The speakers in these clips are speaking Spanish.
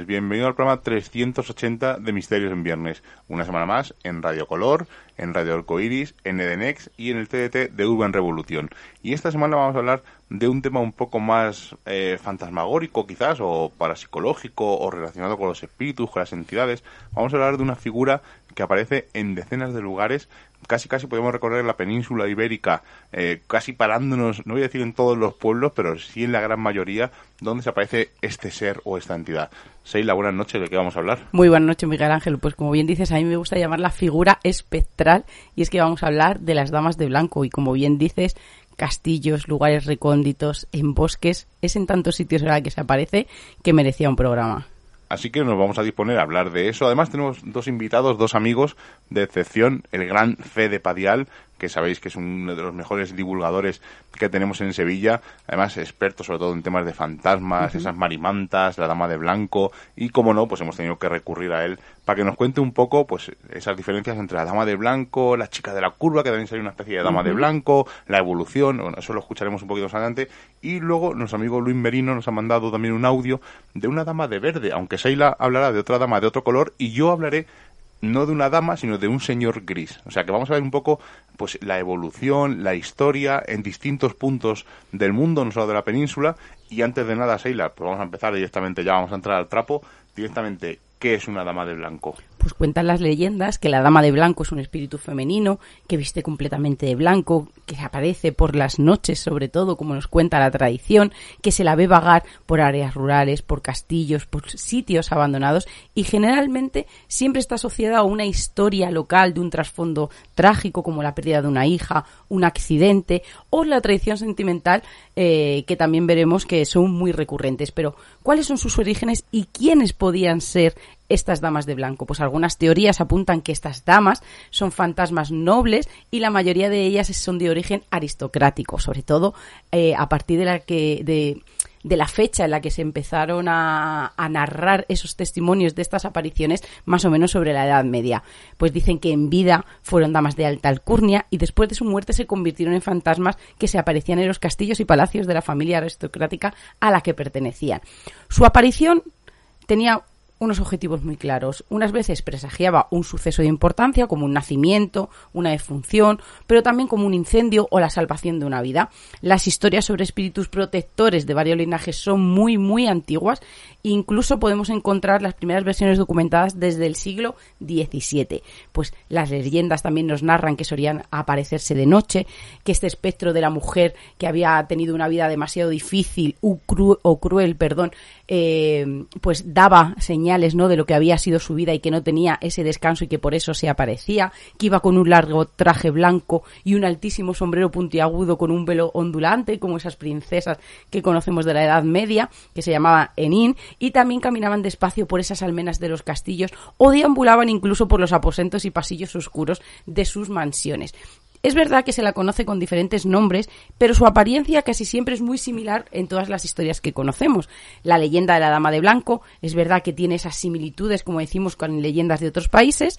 Bienvenido al programa 380 de Misterios en Viernes. Una semana más en Radio Color, en Radio Arcoiris, en Edenex y en el TDT de Urban Revolución. Y esta semana vamos a hablar de un tema un poco más eh, fantasmagórico quizás, o parapsicológico, o relacionado con los espíritus, con las entidades. Vamos a hablar de una figura que aparece en decenas de lugares casi casi podemos recorrer la península ibérica, eh, casi parándonos, no voy a decir en todos los pueblos, pero sí en la gran mayoría, donde se aparece este ser o esta entidad. Seila, buenas noches, ¿de qué vamos a hablar? Muy buenas noches, Miguel Ángel. Pues como bien dices, a mí me gusta llamar la figura espectral, y es que vamos a hablar de las damas de blanco, y como bien dices, castillos, lugares recónditos, en bosques, es en tantos sitios en que se aparece que merecía un programa. Así que nos vamos a disponer a hablar de eso. Además tenemos dos invitados, dos amigos de excepción, el gran Fede Padial, que sabéis que es uno de los mejores divulgadores que tenemos en Sevilla, además experto sobre todo en temas de fantasmas, esas marimantas, la dama de blanco, y como no, pues hemos tenido que recurrir a él para que nos cuente un poco pues esas diferencias entre la dama de blanco, la chica de la curva, que también sería una especie de dama de blanco, la evolución, bueno, eso lo escucharemos un poquito más adelante, y luego nuestro amigo Luis Merino nos ha mandado también un audio de una dama de verde, aunque Seila hablará de otra dama de otro color, y yo hablaré no de una dama, sino de un señor gris. O sea que vamos a ver un poco pues la evolución, la historia en distintos puntos del mundo, no solo de la península. Y antes de nada, Seila, pues vamos a empezar directamente, ya vamos a entrar al trapo, directamente, ¿qué es una dama de blanco? Pues cuentan las leyendas que la dama de blanco es un espíritu femenino que viste completamente de blanco, que aparece por las noches sobre todo, como nos cuenta la tradición, que se la ve vagar por áreas rurales, por castillos, por sitios abandonados y generalmente siempre está asociada a una historia local de un trasfondo trágico como la pérdida de una hija, un accidente o la tradición sentimental eh, que también veremos que son muy recurrentes. Pero, ¿cuáles son sus orígenes y quiénes podían ser estas damas de blanco? Pues algunas teorías apuntan que estas damas son fantasmas nobles y la mayoría de ellas son de origen aristocrático, sobre todo eh, a partir de la que de, de la fecha en la que se empezaron a, a, narrar esos testimonios de estas apariciones, más o menos sobre la Edad Media. Pues dicen que en vida fueron damas de alta alcurnia y después de su muerte se convirtieron en fantasmas que se aparecían en los castillos y palacios de la familia aristocrática a la que pertenecían. Su aparición tenía unos objetivos muy claros. Unas veces presagiaba un suceso de importancia, como un nacimiento, una defunción, pero también como un incendio o la salvación de una vida. Las historias sobre espíritus protectores de varios linajes son muy, muy antiguas. Incluso podemos encontrar las primeras versiones documentadas desde el siglo XVII. Pues las leyendas también nos narran que solían aparecerse de noche, que este espectro de la mujer que había tenido una vida demasiado difícil o, cru o cruel, perdón, eh, pues daba señales ¿no? de lo que había sido su vida y que no tenía ese descanso y que por eso se aparecía, que iba con un largo traje blanco y un altísimo sombrero puntiagudo con un velo ondulante, como esas princesas que conocemos de la Edad Media, que se llamaba Enin, y también caminaban despacio por esas almenas de los castillos o deambulaban incluso por los aposentos y pasillos oscuros de sus mansiones. Es verdad que se la conoce con diferentes nombres, pero su apariencia casi siempre es muy similar en todas las historias que conocemos. La leyenda de la Dama de Blanco es verdad que tiene esas similitudes, como decimos, con leyendas de otros países,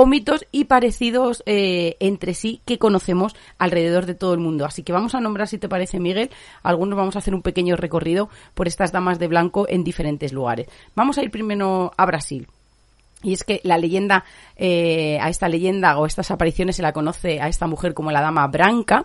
o mitos y parecidos eh, entre sí que conocemos alrededor de todo el mundo. Así que vamos a nombrar, si te parece, Miguel, algunos vamos a hacer un pequeño recorrido por estas damas de blanco en diferentes lugares. Vamos a ir primero a Brasil. Y es que la leyenda, eh, a esta leyenda o estas apariciones se la conoce a esta mujer como la Dama Branca,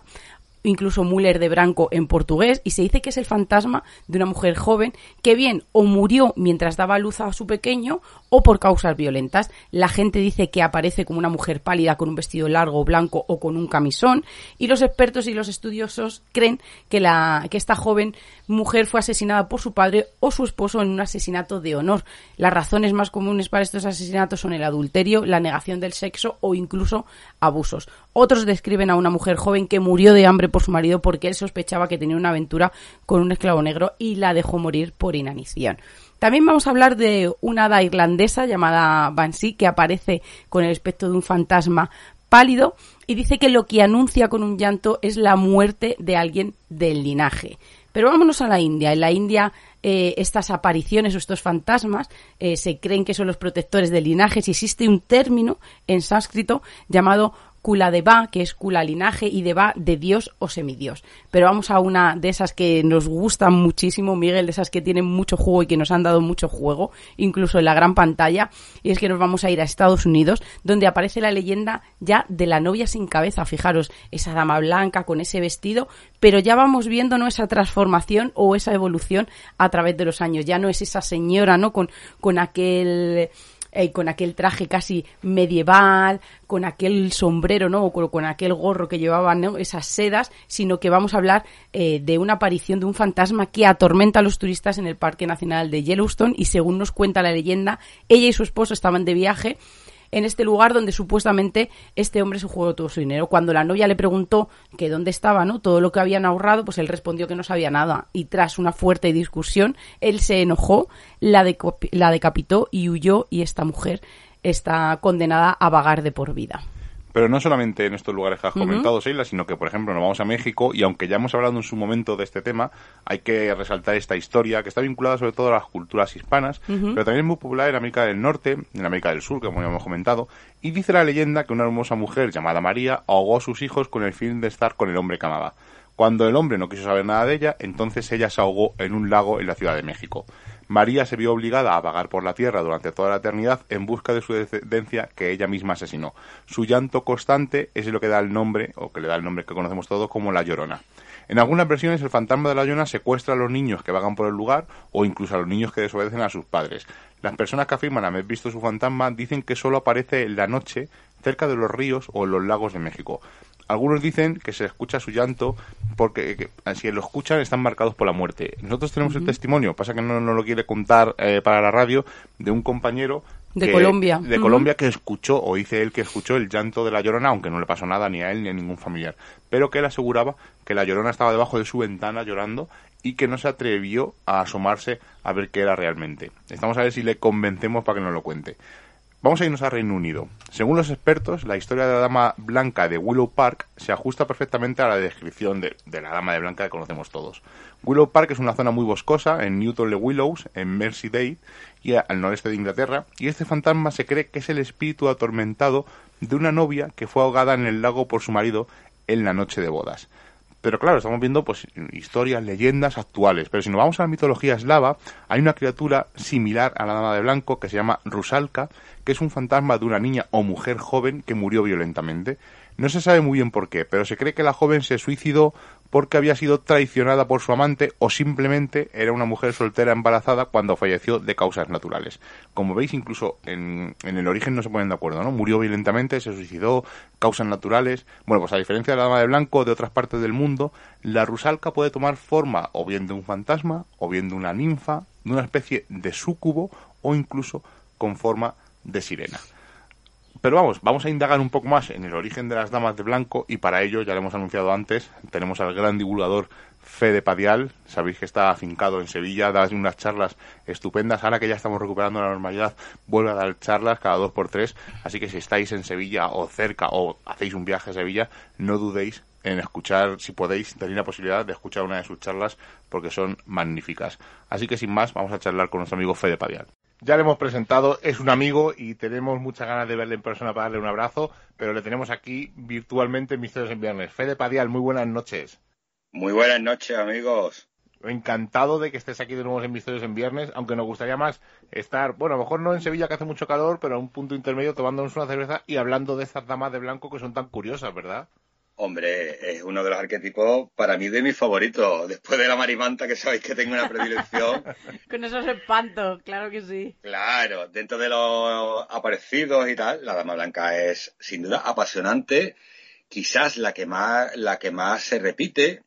incluso Müller de Branco en portugués, y se dice que es el fantasma de una mujer joven que bien o murió mientras daba luz a su pequeño o por causas violentas. La gente dice que aparece como una mujer pálida con un vestido largo blanco o con un camisón, y los expertos y los estudiosos creen que, la, que esta joven mujer fue asesinada por su padre o su esposo en un asesinato de honor. Las razones más comunes para estos asesinatos son el adulterio, la negación del sexo o incluso abusos. Otros describen a una mujer joven que murió de hambre por su marido porque él sospechaba que tenía una aventura con un esclavo negro y la dejó morir por inanición. También vamos a hablar de una hada irlandesa llamada Banshee que aparece con el aspecto de un fantasma pálido y dice que lo que anuncia con un llanto es la muerte de alguien del linaje. Pero vámonos a la India. En la India eh, estas apariciones o estos fantasmas eh, se creen que son los protectores de linajes y existe un término en sánscrito llamado Kula de Ba, que es Kula linaje, y de Ba de Dios o semidios. Pero vamos a una de esas que nos gustan muchísimo, Miguel, de esas que tienen mucho juego y que nos han dado mucho juego, incluso en la gran pantalla, y es que nos vamos a ir a Estados Unidos, donde aparece la leyenda ya de la novia sin cabeza. Fijaros, esa dama blanca con ese vestido, pero ya vamos viendo ¿no? esa transformación o esa evolución a través de los años. Ya no es esa señora, ¿no? Con, con aquel eh, con aquel traje casi medieval, con aquel sombrero, ¿no? O con, aquel gorro que llevaban esas sedas, sino que vamos a hablar eh, de una aparición de un fantasma que atormenta a los turistas en el Parque Nacional de Yellowstone y según nos cuenta la leyenda, ella y su esposo estaban de viaje en este lugar donde supuestamente este hombre se jugó todo su dinero. Cuando la novia le preguntó que dónde estaba, ¿no? Todo lo que habían ahorrado, pues él respondió que no sabía nada. Y tras una fuerte discusión, él se enojó, la, la decapitó y huyó y esta mujer está condenada a vagar de por vida. Pero no solamente en estos lugares que has comentado, Sheila, sino que, por ejemplo, nos vamos a México y aunque ya hemos hablado en su momento de este tema, hay que resaltar esta historia que está vinculada sobre todo a las culturas hispanas, pero también es muy popular en América del Norte, en América del Sur, como ya hemos comentado, y dice la leyenda que una hermosa mujer llamada María ahogó a sus hijos con el fin de estar con el hombre que amaba. Cuando el hombre no quiso saber nada de ella, entonces ella se ahogó en un lago en la Ciudad de México. María se vio obligada a vagar por la tierra durante toda la eternidad en busca de su descendencia que ella misma asesinó. Su llanto constante es lo que da el nombre, o que le da el nombre que conocemos todos como La Llorona. En algunas versiones el fantasma de la Llorona secuestra a los niños que vagan por el lugar o incluso a los niños que desobedecen a sus padres. Las personas que afirman haber visto su fantasma dicen que solo aparece en la noche cerca de los ríos o en los lagos de México. Algunos dicen que se escucha su llanto porque si lo escuchan están marcados por la muerte. Nosotros tenemos el testimonio, pasa que no nos lo quiere contar eh, para la radio, de un compañero de Colombia. De Colombia que escuchó, o dice él que escuchó el llanto de la llorona, aunque no le pasó nada ni a él ni a ningún familiar. Pero que él aseguraba que la llorona estaba debajo de su ventana llorando y que no se atrevió a asomarse a ver qué era realmente. Estamos a ver si le convencemos para que nos lo cuente. Vamos a irnos a Reino Unido. Según los expertos, la historia de la dama blanca de Willow Park se ajusta perfectamente a la descripción de, la dama de blanca que conocemos todos. Willow Park es una zona muy boscosa en Newton le Willows, en Merseyrail y al noreste de Inglaterra, y este fantasma se cree que es el espíritu atormentado de una novia que fue ahogada en el lago por su marido en la noche de bodas. Pero claro, estamos viendo pues historias, leyendas actuales. Pero si nos vamos a la mitología eslava, hay una criatura similar a la dama de blanco que se llama Rusalka, que es un fantasma de una niña o mujer joven que murió violentamente. No se sabe muy bien por qué, pero se cree que la joven se suicidó porque había sido traicionada por su amante o simplemente era una mujer soltera embarazada cuando falleció de causas naturales. Como veis, incluso en, el origen no se ponen de acuerdo, ¿no? Murió violentamente, se suicidó, causas naturales. Bueno, pues a diferencia de la dama de blanco de otras partes del mundo, la rusalca puede tomar forma o bien de un fantasma, o bien de una ninfa, de una especie de súcubo o incluso con forma de sirena. Pero vamos, vamos a indagar un poco más en el origen de las damas de blanco y para ello, ya lo hemos anunciado antes, tenemos al gran divulgador Fede Padial, sabéis que está afincado en Sevilla, da unas charlas estupendas, ahora que ya estamos recuperando la normalidad, vuelve a dar charlas cada dos por tres, así que si estáis en Sevilla o cerca o hacéis un viaje a Sevilla, no dudéis en escuchar, si podéis, tenéis la posibilidad de escuchar una de sus charlas porque son magníficas. Así que sin más, vamos a charlar con nuestro amigo Fede Padial. Ya le hemos presentado, es un amigo y tenemos muchas ganas de verle en persona para darle un abrazo, pero le tenemos aquí virtualmente en Misterios en Viernes. Fede Padial, muy buenas noches. Muy buenas noches, amigos. Encantado de que estés aquí de nuevo en Misterios en Viernes, aunque nos gustaría más estar, bueno, a lo mejor no en Sevilla que hace mucho calor, pero a un punto intermedio tomándonos una cerveza y hablando de estas damas de blanco que son tan curiosas, ¿verdad? Hombre, es uno de los arquetipos para mí de mis favoritos. Después de la marimanta, que sabéis que tengo una predilección. Con esos espantos, claro que sí. Claro, dentro de los aparecidos y tal, la Dama Blanca es sin duda apasionante, quizás la que más, la que más se repite,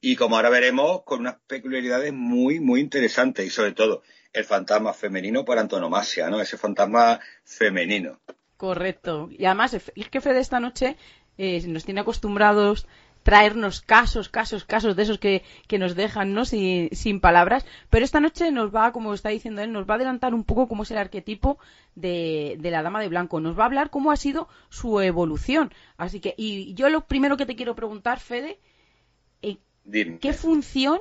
y como ahora veremos, con unas peculiaridades muy, muy interesantes, y sobre todo, el fantasma femenino por antonomasia, ¿no? Ese fantasma femenino. Correcto. Y además, el jefe de esta noche eh, nos tiene acostumbrados traernos casos, casos, casos de esos que, nos dejan ¿no? Sin, sin, palabras. Pero esta noche nos va, como está diciendo él, nos va a adelantar un poco cómo es el arquetipo de, de, la Dama de Blanco. Nos va a hablar cómo ha sido su evolución. Así que, y yo lo primero que te quiero preguntar, Fede, eh, ¿qué función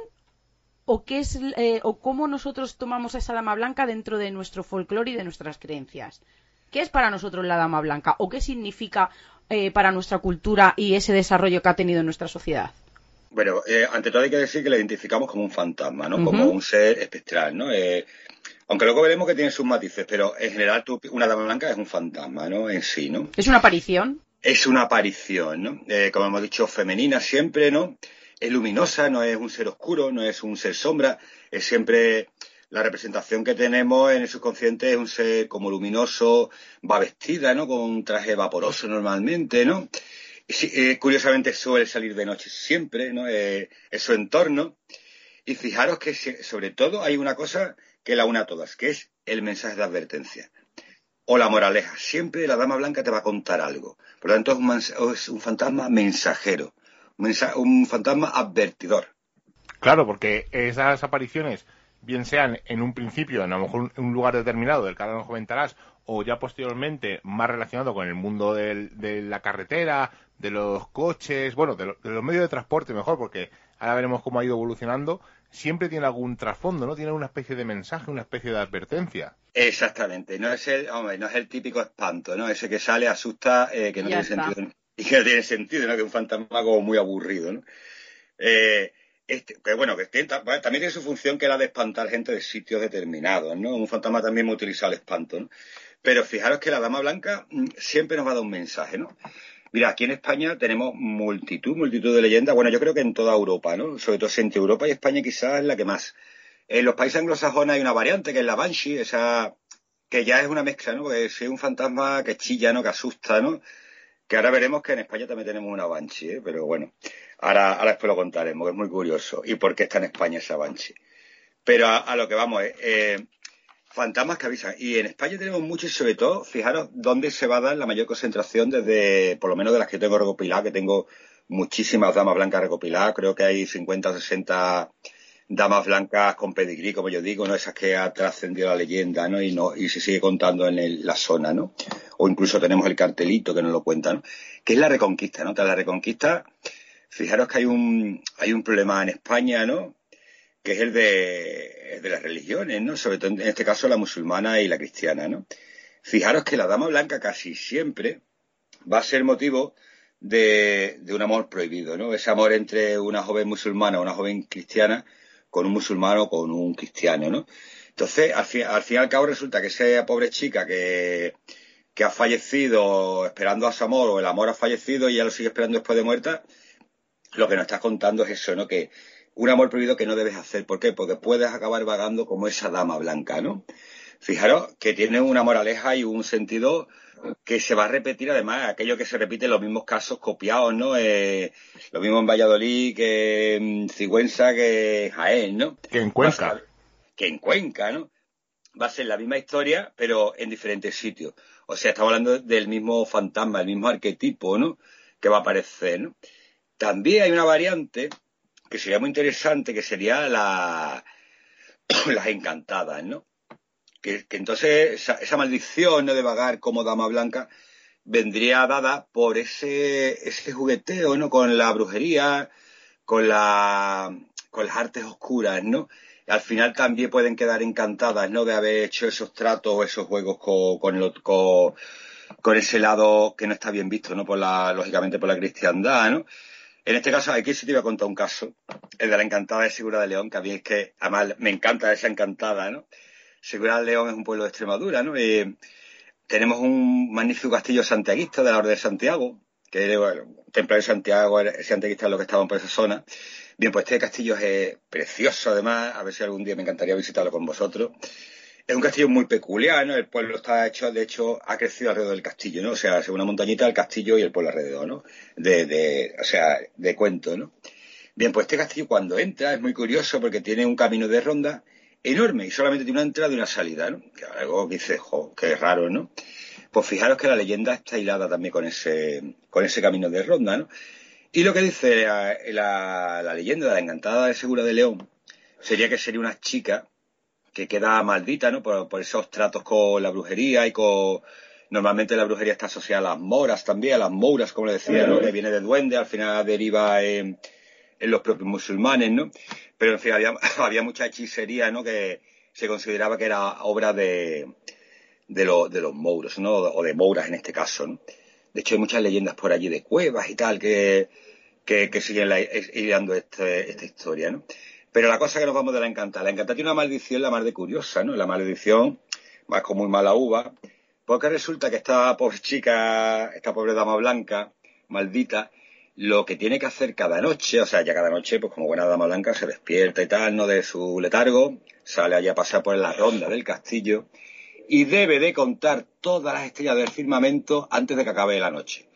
o qué es eh, o cómo nosotros tomamos a esa Dama Blanca dentro de nuestro folclore y de nuestras creencias? ¿Qué es para nosotros la dama blanca o qué significa eh, para nuestra cultura y ese desarrollo que ha tenido en nuestra sociedad? Bueno, eh, ante todo hay que decir que la identificamos como un fantasma, ¿no? Como un ser espectral, ¿no? Eh, aunque luego veremos que tiene sus matices, pero en general una dama blanca es un fantasma, ¿no? En sí, ¿no? Es una aparición. Es una aparición, ¿no? como hemos dicho, femenina siempre, ¿no? Es luminosa, no es un ser oscuro, no es un ser sombra, es siempre la representación que tenemos en el subconsciente es un ser como luminoso, va vestida, ¿no? Con un traje vaporoso normalmente, ¿no? Eh, curiosamente suele salir de noche siempre, ¿no? Eh, es su entorno. Y fijaros que sobre todo hay una cosa que la una a todas, que es el mensaje de advertencia. O la moraleja. Siempre la dama blanca te va a contar algo. Por lo tanto, es un, fantasma mensajero, un fantasma advertidor. Claro, porque esas apariciones bien sean en un principio, en a lo mejor un lugar determinado del que ahora nos comentarás, o ya posteriormente más relacionado con el mundo de la carretera, de los coches, bueno, de, los medios de transporte mejor, porque ahora veremos cómo ha ido evolucionando, siempre tiene algún trasfondo, ¿no? Tiene una especie de mensaje, una especie de advertencia. Exactamente, no es el, hombre, no es el típico espanto, ¿no? Ese que sale, asusta, eh, que no tiene sentido, y que no tiene sentido, ¿no? Que es un fantasma como muy aburrido, ¿no? Eh, este, que bueno, que también tiene su función que era de espantar gente de sitios determinados, ¿no? Un fantasma también muy utiliza el espanto, ¿no? Pero fijaros que la Dama Blanca mm, siempre nos va a dar un mensaje, ¿no? Mira, aquí en España tenemos multitud, multitud de leyendas. Bueno, yo creo que en toda Europa, ¿no? Sobre todo entre Europa y España quizás es la que más. En los países anglosajones hay una variante que es la Banshee, esa que ya es una mezcla, ¿no? Que es un fantasma que chilla, ¿no? Que asusta, ¿no? Que ahora veremos que en España también tenemos una Banshee, ¿eh? Pero bueno. Ahora, ahora después lo contaremos, que es muy curioso. ¿Y por qué está en España esa Banshee? Pero a, lo que vamos, eh, eh, fantasmas que avisan. Y en España tenemos muchos, sobre todo, fijaros dónde se va a dar la mayor concentración desde, por lo menos de las que tengo recopiladas, que tengo muchísimas damas blancas recopiladas, creo que hay 50 o 60 damas blancas con pedigrí, como yo digo, ¿no? Esas que ha trascendido la leyenda, ¿no? Y no, y se sigue contando en la zona, ¿no? O incluso tenemos el cartelito que nos lo cuenta, ¿no? Que es la reconquista, ¿no? Tras la reconquista, Fijaros que hay un, hay un problema en España, ¿no? Que es el de, de las religiones, ¿no? Sobre todo en este caso la musulmana y la cristiana, ¿no? Fijaros que la dama blanca casi siempre va a ser motivo de, de, un amor prohibido, ¿no? Ese amor entre una joven musulmana o una joven cristiana con un musulmano o con un cristiano, ¿no? Entonces, al fin, al fin y al cabo resulta que esa pobre chica que, que ha fallecido esperando a su amor o el amor ha fallecido y ya lo sigue esperando después de muerta, lo que nos estás contando es eso, ¿no? Que un amor prohibido que no debes hacer. ¿Por qué? Porque puedes acabar vagando como esa dama blanca, ¿no? Fijaros que tiene una moraleja y un sentido que se va a repetir además, aquello que se repite en los mismos casos copiados, ¿no? Eh, lo mismo en Valladolid que en Cigüenza que en Jaén, ¿no? Que en Cuenca. que en Cuenca, ¿no? Va a ser la misma historia, pero en diferentes sitios. O sea, estamos hablando del mismo fantasma, el mismo arquetipo, ¿no? Que va a aparecer, ¿no? También hay una variante que sería muy interesante, que sería la, las encantadas, ¿no? Que, entonces esa, maldición de vagar como dama blanca vendría dada por ese, ese jugueteo, ¿no? Con la brujería, con, la, con las artes oscuras, ¿no? al final también pueden quedar encantadas, ¿no? De haber hecho esos tratos o esos juegos con, con, con, con, ese lado que no está bien visto, ¿no? Por la, lógicamente por la cristiandad, ¿no? En este caso, aquí sí te iba a contar un caso, el de la encantada de Segura de León, que a mí es que, además, me encanta esa encantada, ¿no? Segura de León es un pueblo de Extremadura, ¿no? tenemos un magnífico castillo santiaguista de la Orden de Santiago, que bueno, Templo de Santiago, santiaguista es lo que estaban por esa zona. Bien, pues este castillo es precioso, además, a ver si algún día me encantaría visitarlo con vosotros. Es un castillo muy peculiar, ¿no? El pueblo está hecho, de hecho, ha crecido alrededor del castillo, ¿no? O sea, es una montañita, el castillo y el pueblo alrededor, ¿no? De, o sea, de cuento, ¿no? Bien, pues este castillo cuando entra es muy curioso porque tiene un camino de ronda enorme y solamente tiene una entrada y una salida, ¿no? Que algo que dice, jo, qué raro, ¿no? Pues fijaros que la leyenda está hilada también con ese, con ese camino de ronda, ¿no? Y lo que dice la, la leyenda de la encantada de Segura de León sería que sería una chica que queda maldita, ¿no? Por, esos tratos con la brujería y con... Normalmente la brujería está asociada a las moras también, a las mouras, como le decía, ¿no? Que viene de duende, al final deriva en, los propios musulmanes, ¿no? Pero en fin, había, mucha hechicería, ¿no? Que se consideraba que era obra de, de, de los mouros, ¿no? O de mouras en este caso, ¿no? De hecho, hay muchas leyendas por allí de cuevas y tal que, que, siguen ideando este, esta historia, ¿no? Pero la cosa que nos vamos de la encantada. La encantada tiene una maldición la más de curiosa, ¿no? La maldición va con muy mala uva, porque resulta que esta pobre chica, esta pobre dama blanca, maldita, lo que tiene que hacer cada noche, o sea, ya cada noche, pues como buena dama blanca, se despierta y tal, ¿no? De su letargo, sale allá a pasar por la ronda del castillo y debe de contar todas las estrellas del firmamento antes de que acabe la noche.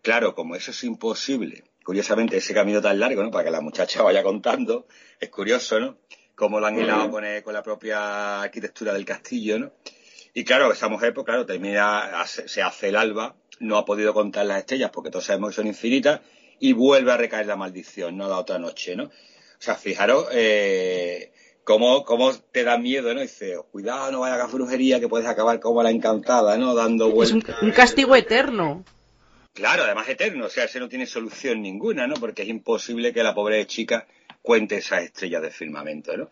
Claro, como eso es imposible, curiosamente ese camino tan largo, ¿no? Para que la muchacha vaya contando, es curioso, ¿no? Cómo lo han hilado con, con la propia arquitectura del castillo, ¿no? Y claro, esa mujer, pues claro, termina, se hace el alba, no ha podido contar las estrellas porque todos sabemos que son infinitas, y vuelve a recaer la maldición, ¿no? La otra noche, ¿no? O sea, fijaros, eh, cómo, cómo te da miedo, ¿no? Dice, cuidado, no vaya a brujería que puedes acabar como la encantada, ¿no? Dando vueltas. Es un, castigo eterno. Claro, además eterno, o sea, ese no tiene solución ninguna, ¿no? Porque es imposible que la pobre chica cuente esas estrellas de firmamento, ¿no?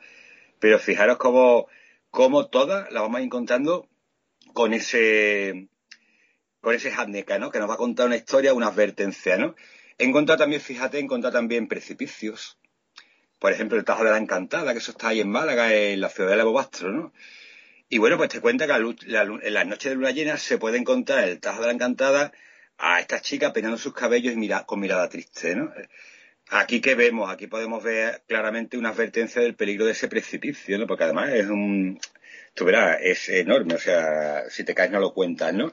Pero fijaros cómo, cómo todas las vamos encontrando con ese, con ese handicap, ¿no? Que nos va a contar una historia, una advertencia, ¿no? Encontrar también, fíjate, encontrar también precipicios, por ejemplo, el Tajo de la Encantada, que eso está ahí en Málaga, en la ciudad de Bobastro, ¿no? Y bueno, pues te cuenta que en las noches de luna llena se puede encontrar el Tajo de la Encantada a esta chica peinando sus cabellos y con mirada triste, ¿no? Aquí que vemos, aquí podemos ver claramente una advertencia del peligro de ese precipicio, ¿no? Porque además es un, tú verás, es enorme, o sea, si te caes no lo cuentas, ¿no?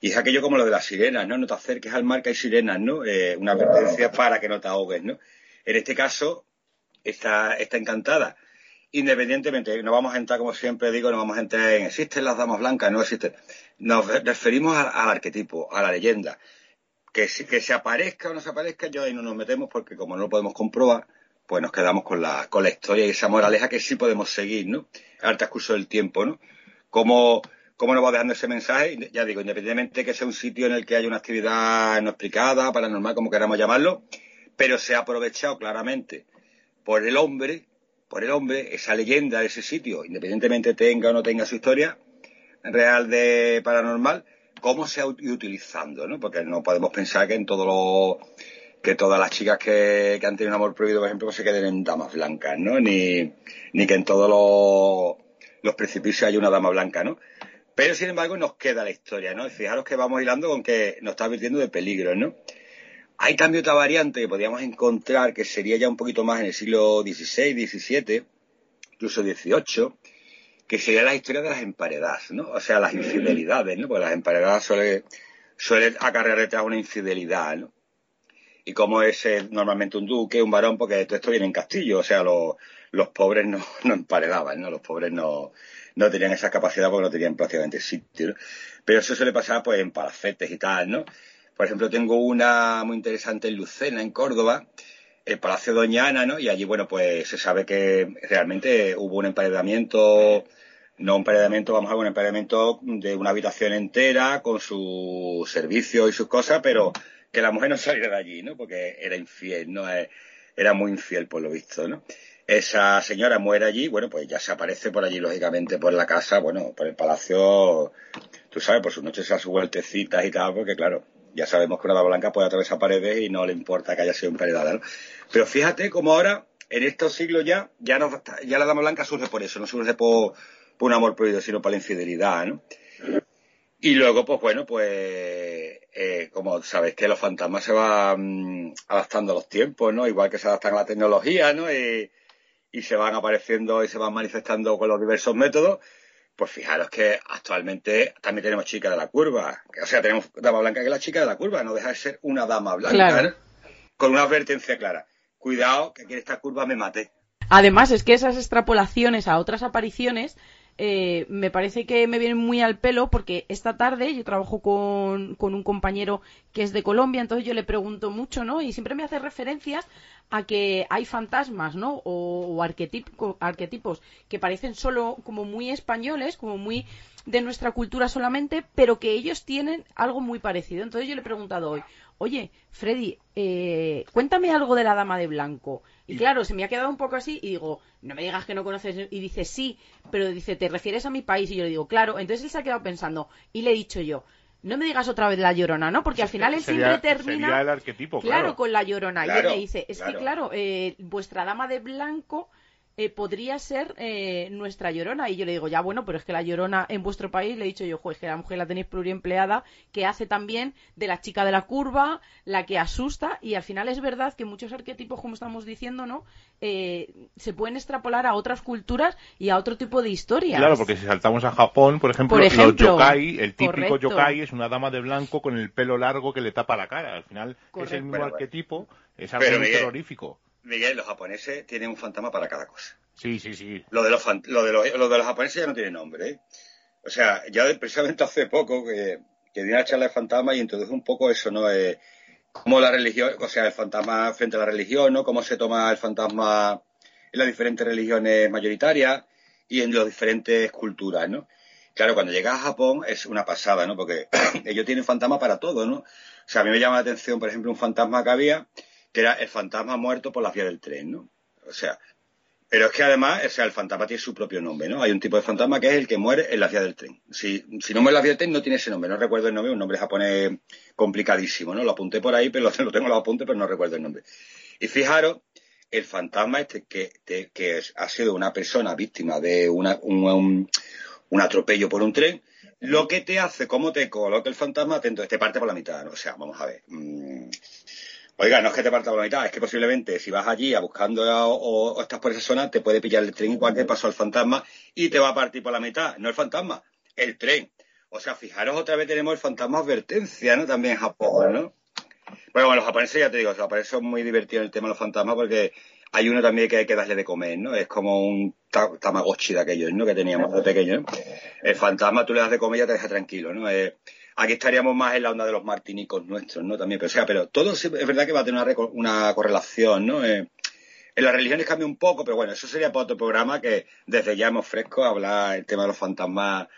Y es aquello como lo de las sirenas, ¿no? No te acerques al mar que hay sirenas, ¿no? Eh, una advertencia para que no te ahogues, ¿no? En este caso, está, está encantada. Independientemente, no vamos a entrar, como siempre digo, no vamos a entrar en existen las damas blancas, no existen. Nos referimos al, arquetipo, a la leyenda. Que, que se aparezca o no se aparezca, yo ahí no nos metemos porque como no lo podemos comprobar, pues nos quedamos con la, con la historia y esa moraleja que sí podemos seguir, ¿no? Al transcurso del tiempo, ¿no? Cómo, cómo nos va dejando ese mensaje, ya digo, independientemente de que sea un sitio en el que haya una actividad no explicada, paranormal, como queramos llamarlo, pero se ha aprovechado claramente por el hombre, por el hombre, esa leyenda de ese sitio, independientemente tenga o no tenga su historia real de paranormal, cómo se ha utilizando, ¿no? Porque no podemos pensar que en todo lo que todas las chicas que, han tenido un amor prohibido, por ejemplo, se queden en damas blancas, ¿no? Ni, ni que en todos los, los precipicios haya una dama blanca, ¿no? Pero, sin embargo, nos queda la historia, ¿no? Y fijaros que vamos hilando con que nos está advirtiendo de peligro, ¿no? Hay también otra variante que podríamos encontrar que sería ya un poquito más en el siglo XVI, XVII, incluso XVIII, que sería la historia de las emparedadas, ¿no? O sea, las infidelidades, ¿no? Porque las emparedadas suelen suele acarrear detrás una infidelidad, ¿no? Y como es eh, normalmente un duque, un varón, porque todo esto viene en castillo, o sea, los, los pobres no, no emparedaban, ¿no? Los pobres no, no tenían esa capacidad porque no tenían prácticamente sitio, ¿no? Pero eso suele pasar, pues, en palacetes y tal, ¿no? Por ejemplo, tengo una muy interesante en Lucena, en Córdoba, el Palacio Doñana, ¿no? Y allí, bueno, pues se sabe que realmente hubo un emparedamiento, no un emparedamiento, vamos a ver, un emparedamiento de una habitación entera con su servicio y sus cosas, pero que la mujer no saliera de allí, ¿no? Porque era infiel, ¿no? Eh, era muy infiel, por lo visto, ¿no? Esa señora muere allí, bueno, pues ya se aparece por allí, lógicamente, por la casa, bueno, por el palacio, tú sabes, por sus noches a sus vueltecitas y tal, porque claro, ya sabemos que una dama blanca puede atravesar paredes y no le importa que haya sido emparedada, ¿no? Pero fíjate cómo ahora, en estos siglos ya, ya, no, ya la dama blanca surge por eso, no surge por, un amor prohibido, sino por la infidelidad, ¿no? Y luego, pues bueno, pues eh, como sabéis que los fantasmas se van mm, adaptando a los tiempos, ¿no? Igual que se adaptan a la tecnología, ¿no? Y, y se van apareciendo y se van manifestando con los diversos métodos. Pues fijaros que actualmente también tenemos chica de la curva. O sea, tenemos dama blanca que es la chica de la curva. No deja de ser una dama blanca. Con una advertencia clara. Cuidado, que aquí en esta curva me mate. Además, es que esas extrapolaciones a otras apariciones eh, me parece que me vienen muy al pelo porque esta tarde yo trabajo con, con, un compañero que es de Colombia, entonces yo le pregunto mucho, ¿no? Y siempre me hace referencias a que hay fantasmas, ¿no? O, arquetipos que parecen solo como muy españoles, como muy de nuestra cultura solamente, pero que ellos tienen algo muy parecido. Entonces yo le he preguntado hoy, oye, Freddy, eh, cuéntame algo de la Dama de Blanco. Y claro, se me ha quedado un poco así y digo, no me digas que no conoces. Y dice, sí, pero dice, ¿te refieres a mi país? Y yo le digo, claro. Entonces él se ha quedado pensando. Y le he dicho yo, no me digas otra vez la llorona, ¿no? Porque al final él siempre termina. Sería el arquetipo, claro. con la llorona. y él me dice, es que claro, eh, vuestra dama de blanco eh, podría ser eh, nuestra llorona. Y yo le digo, ya bueno, pero es que la llorona en vuestro país, le he dicho yo, es que la mujer la tenéis pluriempleada, que hace también de la chica de la curva, la que asusta. Y al final es verdad que muchos arquetipos, como estamos diciendo, ¿no? Eh, se pueden extrapolar a otras culturas y a otro tipo de historias. Claro, porque si saltamos a Japón, por ejemplo, los yokai, el típico yokai es una dama de blanco con el pelo largo que le tapa la cara. Al final es el mismo arquetipo, es algo terrorífico. Miguel, los japoneses tienen un fantasma para cada cosa. Sí, sí, sí. Lo de los, lo de los, de los japoneses ya no tiene nombre, ¿eh? O sea, ya precisamente hace poco que, que di una charla de fantasma y introdujo un poco eso, ¿no? Eh, cómo la religión, o sea, el fantasma frente a la religión, ¿no? Cómo se toma el fantasma en las diferentes religiones mayoritarias y en las diferentes culturas, ¿no? Claro, cuando llegas a Japón es una pasada, ¿no? Porque ellos tienen fantasma para todo, ¿no? O sea, a mí me llama la atención, por ejemplo, un fantasma que había que era el fantasma muerto por la vía del tren, ¿no? O sea, pero es que además, o sea, el fantasma tiene su propio nombre, ¿no? Hay un tipo de fantasma que es el que muere en la vía del tren. Si, si no muere en la vía del tren, no tiene ese nombre. No recuerdo el nombre, un nombre japonés complicadísimo, ¿no? Lo apunté por ahí, pero lo, tengo en los apuntes, pero no recuerdo el nombre. Y fijaros, el fantasma este que, que ha sido una persona víctima de un, un, atropello por un tren, lo que te hace, cómo te coloca el fantasma, atento, te parte por la mitad, ¿no? O sea, vamos a ver. Mm, Oiga, no es que te parta por la mitad, es que posiblemente si vas allí a buscando o, estás por esa zona, te puede pillar el tren igual que pasó al fantasma y te va a partir por la mitad. No el fantasma, el tren. O sea, fijaros, otra vez tenemos el fantasma advertencia, ¿no? También en Japón, ¿no? Bueno, bueno, los japoneses ya te digo, los japoneses son muy divertidos en el tema de los fantasmas porque hay uno también que hay que darle de comer, ¿no? Es como un tamagotchi de aquellos, ¿no? Que teníamos de pequeño. El fantasma tú le das de comer y ya te deja tranquilo, ¿no? Aquí estaríamos más en la onda de los martinicos nuestros, ¿no? También, pero o sea, pero todo es verdad que va a tener una, correlación, ¿no? Eh, en las religiones cambia un poco, pero bueno, eso sería para otro programa que desde ya hemos fresco hablar el tema de los fantasmas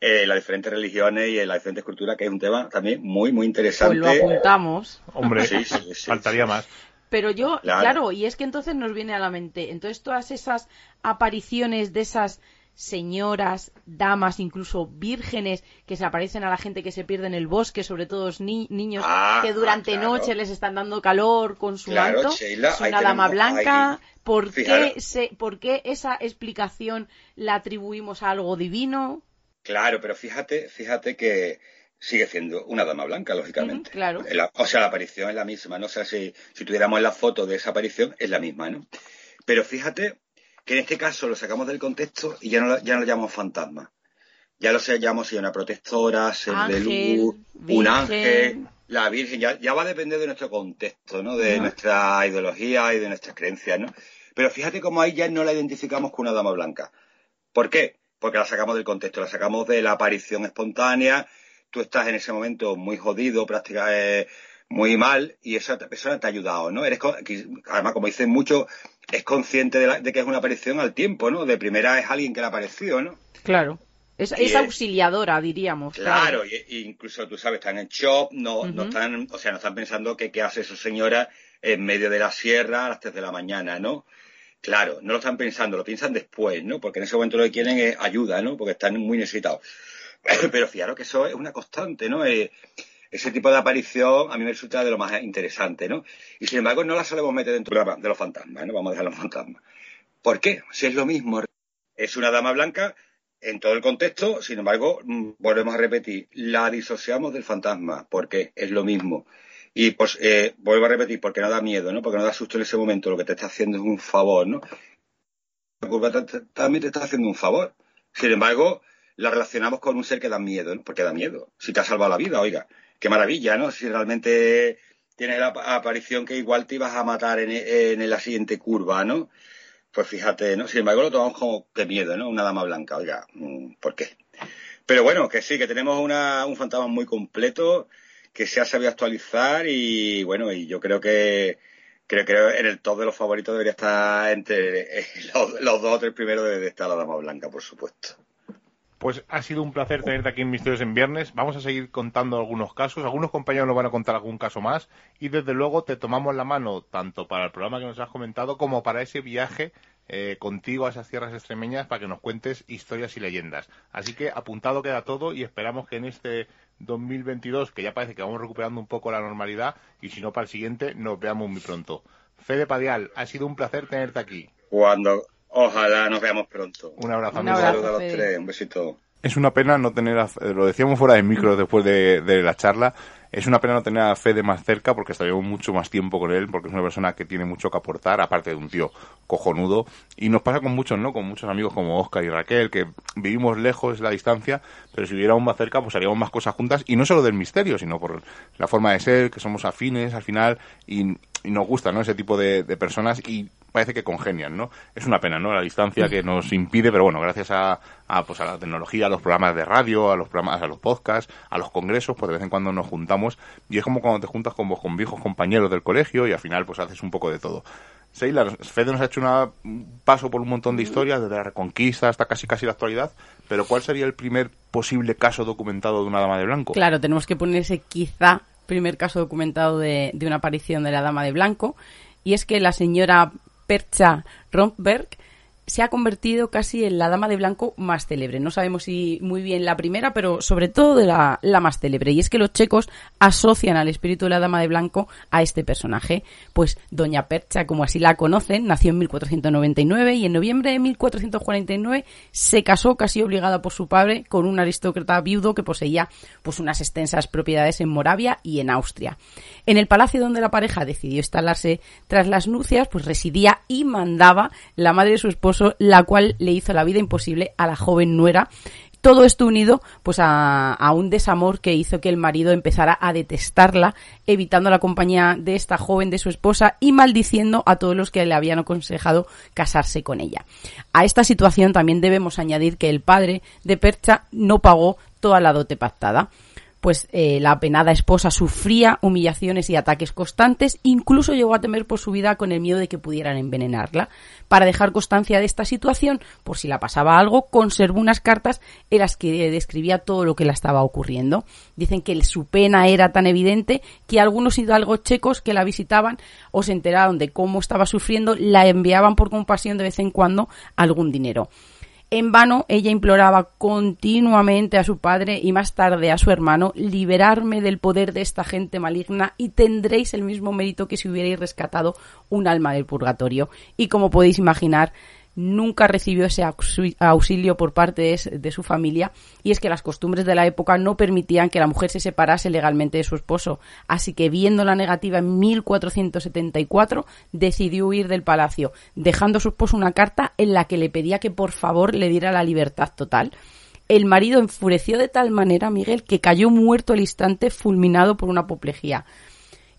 en las diferentes religiones y en las diferentes culturas, que es un tema también muy, muy interesante. Pues lo apuntamos. Hombre, sí, sí, faltaría más. Pero yo, claro, y es que entonces nos viene a la mente, entonces todas esas apariciones de esas señoras, damas, incluso vírgenes que se aparecen a la gente que se pierde en el bosque, sobre todo niños ah, que durante noche les están dando calor con su manto. es una dama blanca. ¿Por qué, ¿Por qué esa explicación la atribuimos a algo divino? Claro, pero fíjate, fíjate que sigue siendo una dama blanca, lógicamente. claro. o sea, la aparición es la misma, ¿no? O sea, si, si tuviéramos la foto de esa aparición, es la misma, ¿no? Pero fíjate que en este caso lo sacamos del contexto y ya no, ya no lo llamamos fantasma. Ya lo llamamos si una protectora, ser de luz, un ángel, la Virgen. Ya, ya, va a depender de nuestro contexto, ¿no? De nuestra ideología y de nuestras creencias, ¿no? Pero fíjate cómo ahí ya no la identificamos con una dama blanca. ¿Por qué? Porque la sacamos del contexto, la sacamos de la aparición espontánea. Tú estás en ese momento muy jodido, prácticamente muy mal, y esa persona te ha ayudado, ¿no? Eres, además, como dicen mucho, es consciente de, que es una aparición al tiempo, ¿no? De primera es alguien que le ha aparecido, ¿no? Claro. Es, auxiliadora, diríamos. Claro, incluso tú sabes, están en shock, no, no están, o sea, no están pensando que qué hace su señora en medio de la sierra a las 3 de la mañana, ¿no? Claro, no lo están pensando, lo piensan después, ¿no? Porque en ese momento lo que quieren es ayuda, ¿no? Porque están muy necesitados. Pero fijaros que eso es una constante, ¿no? Eh, ese tipo de aparición a mí me resulta de lo más interesante, ¿no? Y sin embargo no la solemos meter dentro de los fantasmas, ¿no? Vamos a dejar los fantasmas. ¿Por qué? Si es lo mismo. Es una dama blanca en todo el contexto, sin embargo, mm, volvemos a repetir, la disociamos del fantasma, porque es lo mismo. Y pues eh, vuelvo a repetir, porque no da miedo, ¿no? Porque no da susto en ese momento, lo que te está haciendo es un favor, ¿no? También te está haciendo un favor. Sin embargo, la relacionamos con un ser que da miedo, ¿no? Porque da miedo. Si te ha salvado la vida, oiga qué maravilla, ¿no? Si realmente tienes la aparición que igual te ibas a matar en, la siguiente curva, ¿no? Pues fíjate, ¿no? Sin embargo, lo tomamos como que miedo, ¿no? Una dama blanca, oiga, mm, ¿por qué? Pero bueno, que sí, que tenemos un fantasma muy completo que se ha sabido actualizar y bueno, y yo creo que creo que en el top de los favoritos debería estar entre los, dos o tres primeros de estar la dama blanca, por supuesto. Pues ha sido un placer tenerte aquí en Misterios en Viernes. Vamos a seguir contando algunos casos. Algunos compañeros nos van a contar algún caso más. Y desde luego te tomamos la mano tanto para el programa que nos has comentado como para ese viaje eh, contigo a esas tierras extremeñas para que nos cuentes historias y leyendas. Así que apuntado queda todo y esperamos que en este 2022, que ya parece que vamos recuperando un poco la normalidad, y si no para el siguiente, nos veamos muy pronto. Fede Padial, ha sido un placer tenerte aquí. Cuando Ojalá nos veamos pronto. Un abrazo, un saludo a los tres, un besito. Es una pena no tener, a, lo decíamos fuera de micro después de, la charla, es una pena no tener a Fede más cerca porque estaríamos mucho más tiempo con él, porque es una persona que tiene mucho que aportar, aparte de un tío cojonudo. Y nos pasa con muchos, ¿no? Con muchos amigos como Oscar y Raquel, que vivimos lejos la distancia, pero si viviéramos más cerca, pues haríamos más cosas juntas, y no solo del misterio, sino por la forma de ser, que somos afines al final, y, nos gusta, ¿no? Ese tipo de, de personas, y parece que congenian, ¿no? Es una pena, ¿no? La distancia que nos impide, pero bueno, gracias a, a, pues a la tecnología, a los programas de radio, a los programas, a los podcasts, a los congresos, pues de vez en cuando nos juntamos y es como cuando te juntas con, con viejos compañeros del colegio y al final pues haces un poco de todo. Seila, Fede nos ha hecho un paso por un montón de historias, desde la Reconquista hasta casi casi la actualidad, pero ¿cuál sería el primer posible caso documentado de una dama de blanco? Claro, tenemos que ponerse quizá primer caso documentado de una aparición de la dama de blanco, y es que la señora Percha Romberg se ha convertido casi en la dama de blanco más célebre. No sabemos si muy bien la primera, pero sobre todo de la, más célebre. Y es que los checos asocian al espíritu de la dama de blanco a este personaje. Pues Doña Percha, como así la conocen, nació en 1499 y en noviembre de 1449 se casó casi obligada por su padre con un aristócrata viudo que poseía pues unas extensas propiedades en Moravia y en Austria. En el palacio donde la pareja decidió instalarse tras las nupcias, pues residía y mandaba la madre de su esposo la cual le hizo la vida imposible a la joven nuera todo esto unido pues a, a, un desamor que hizo que el marido empezara a detestarla, evitando la compañía de esta joven de su esposa y maldiciendo a todos los que le habían aconsejado casarse con ella. A esta situación también debemos añadir que el padre de Percha no pagó toda la dote pactada pues eh, la apenada esposa sufría humillaciones y ataques constantes, incluso llegó a temer por su vida con el miedo de que pudieran envenenarla. Para dejar constancia de esta situación, por si la pasaba algo, conservó unas cartas en las que describía todo lo que le estaba ocurriendo. Dicen que su pena era tan evidente que algunos hidalgos checos que la visitaban o se enteraron de cómo estaba sufriendo, la enviaban por compasión de vez en cuando algún dinero. En vano, ella imploraba continuamente a su padre y más tarde a su hermano liberarme del poder de esta gente maligna y tendréis el mismo mérito que si hubierais rescatado un alma del purgatorio. Y como podéis imaginar, nunca recibió ese auxilio por parte de, su familia y es que las costumbres de la época no permitían que la mujer se separase legalmente de su esposo. Así que viendo la negativa en 1474 decidió huir del palacio, dejando a su esposo una carta en la que le pedía que por favor le diera la libertad total. El marido enfureció de tal manera, Miguel, que cayó muerto al instante fulminado por una apoplejía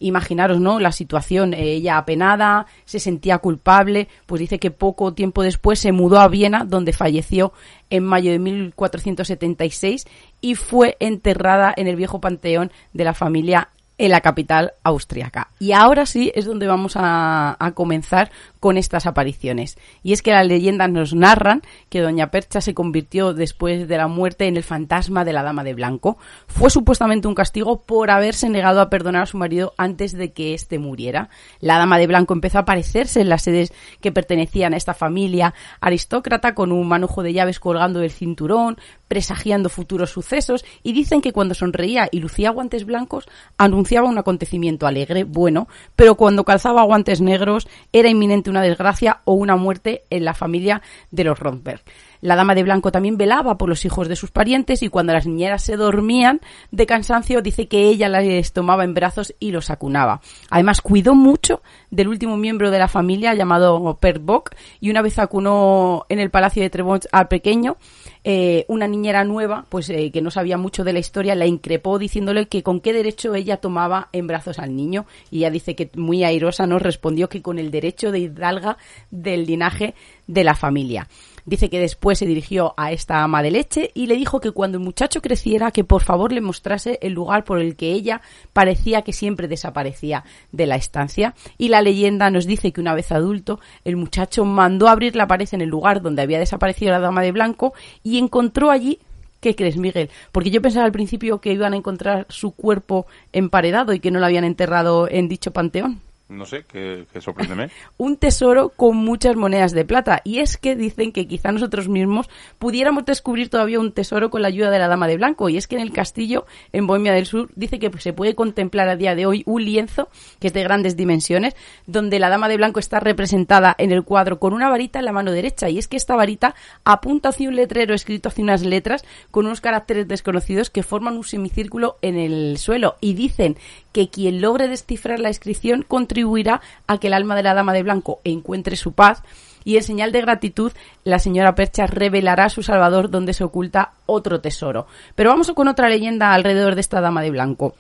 imaginaros, ¿no? La situación, eh, ella apenada, se sentía culpable, pues dice que poco tiempo después se mudó a Viena, donde falleció en mayo de 1476 y fue enterrada en el viejo panteón de la familia en la capital austriaca. Y ahora sí es donde vamos a, comenzar con estas apariciones. Y es que las leyendas nos narran que Doña Percha se convirtió después de la muerte en el fantasma de la Dama de Blanco. Fue supuestamente un castigo por haberse negado a perdonar a su marido antes de que éste muriera. La Dama de Blanco empezó a aparecerse en las sedes que pertenecían a esta familia aristócrata con un manojo de llaves colgando del cinturón, presagiando futuros sucesos y dicen que cuando sonreía y lucía guantes blancos anunciaba un acontecimiento alegre, bueno, pero cuando calzaba guantes negros era inminente una desgracia o una muerte en la familia de los Romberg. La dama de blanco también velaba por los hijos de sus parientes y cuando las niñeras se dormían de cansancio dice que ella las tomaba en brazos y los acunaba. Además cuidó mucho del último miembro de la familia llamado Bock y una vez acunó en el palacio de Trebont al pequeño eh, una niñera nueva, pues eh, que no sabía mucho de la historia, la increpó diciéndole que con qué derecho ella tomaba en brazos al niño. Y ella dice que muy airosa nos respondió que con el derecho de hidalga del linaje de la familia. Dice que después se dirigió a esta ama de leche y le dijo que cuando el muchacho creciera que por favor le mostrase el lugar por el que ella parecía que siempre desaparecía de la estancia. Y la leyenda nos dice que una vez adulto el muchacho mandó abrir la pared en el lugar donde había desaparecido la dama de blanco y encontró allí ¿Qué crees, Miguel? Porque yo pensaba al principio que iban a encontrar su cuerpo emparedado y que no lo habían enterrado en dicho panteón. No sé, que, sorpréndeme. un tesoro con muchas monedas de plata. Y es que dicen que quizá nosotros mismos pudiéramos descubrir todavía un tesoro con la ayuda de la Dama de Blanco. Y es que en el castillo, en Bohemia del Sur, dice que se puede contemplar a día de hoy un lienzo que es de grandes dimensiones, donde la Dama de Blanco está representada en el cuadro con una varita en la mano derecha. Y es que esta varita apunta hacia un letrero escrito hacia unas letras con unos caracteres desconocidos que forman un semicírculo en el suelo. Y dicen que quien logre descifrar la inscripción contribuirá a que el alma de la dama de blanco encuentre su paz y en señal de gratitud la señora Percha revelará a su salvador donde se oculta otro tesoro. Pero vamos con otra leyenda alrededor de esta dama de blanco.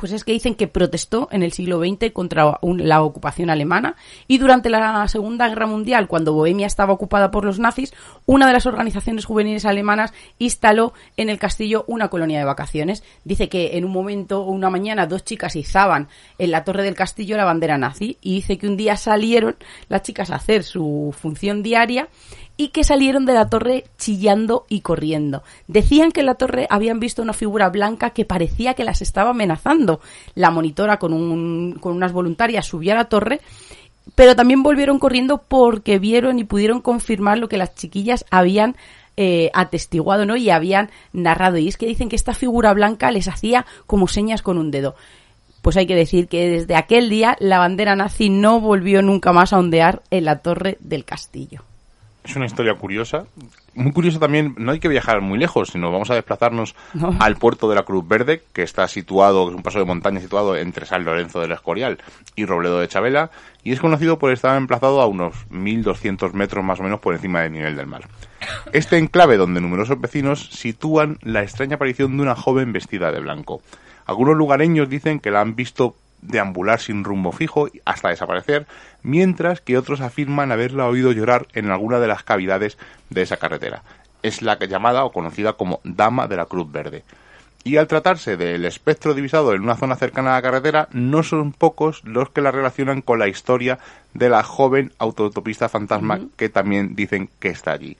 Pues es que dicen que protestó en el siglo XX contra la ocupación alemana y durante la Segunda Guerra Mundial, cuando Bohemia estaba ocupada por los nazis, una de las organizaciones juveniles alemanas instaló en el castillo una colonia de vacaciones. Dice que en un momento una mañana dos chicas izaban en la torre del castillo la bandera nazi y dice que un día salieron las chicas a hacer su función diaria y que salieron de la torre chillando y corriendo. Decían que en la torre habían visto una figura blanca que parecía que las estaba amenazando. La monitora con, un, con unas voluntarias subió a la torre pero también volvieron corriendo porque vieron y pudieron confirmar lo que las chiquillas habían eh, atestiguado ¿no? y habían narrado. Y es que dicen que esta figura blanca les hacía como señas con un dedo. Pues hay que decir que desde aquel día la bandera nazi no volvió nunca más a ondear en la torre del castillo es una historia curiosa. Muy curiosa también, no hay que viajar muy lejos, sino vamos a desplazarnos al puerto de la Cruz Verde, que está situado, es un paso de montaña situado entre San Lorenzo del Escorial y Robledo de Chabela, y es conocido por estar emplazado a unos 1.200 metros más o menos por encima del nivel del mar. Este enclave donde numerosos vecinos sitúan la extraña aparición de una joven vestida de blanco. Algunos lugareños dicen que la han visto deambular sin rumbo fijo hasta desaparecer, mientras que otros afirman haberla oído llorar en alguna de las cavidades de esa carretera. Es la llamada o conocida como Dama de la Cruz Verde. Y al tratarse del espectro divisado en una zona cercana a la carretera, no son pocos los que la relacionan con la historia de la joven autotopista fantasma que también dicen que está allí.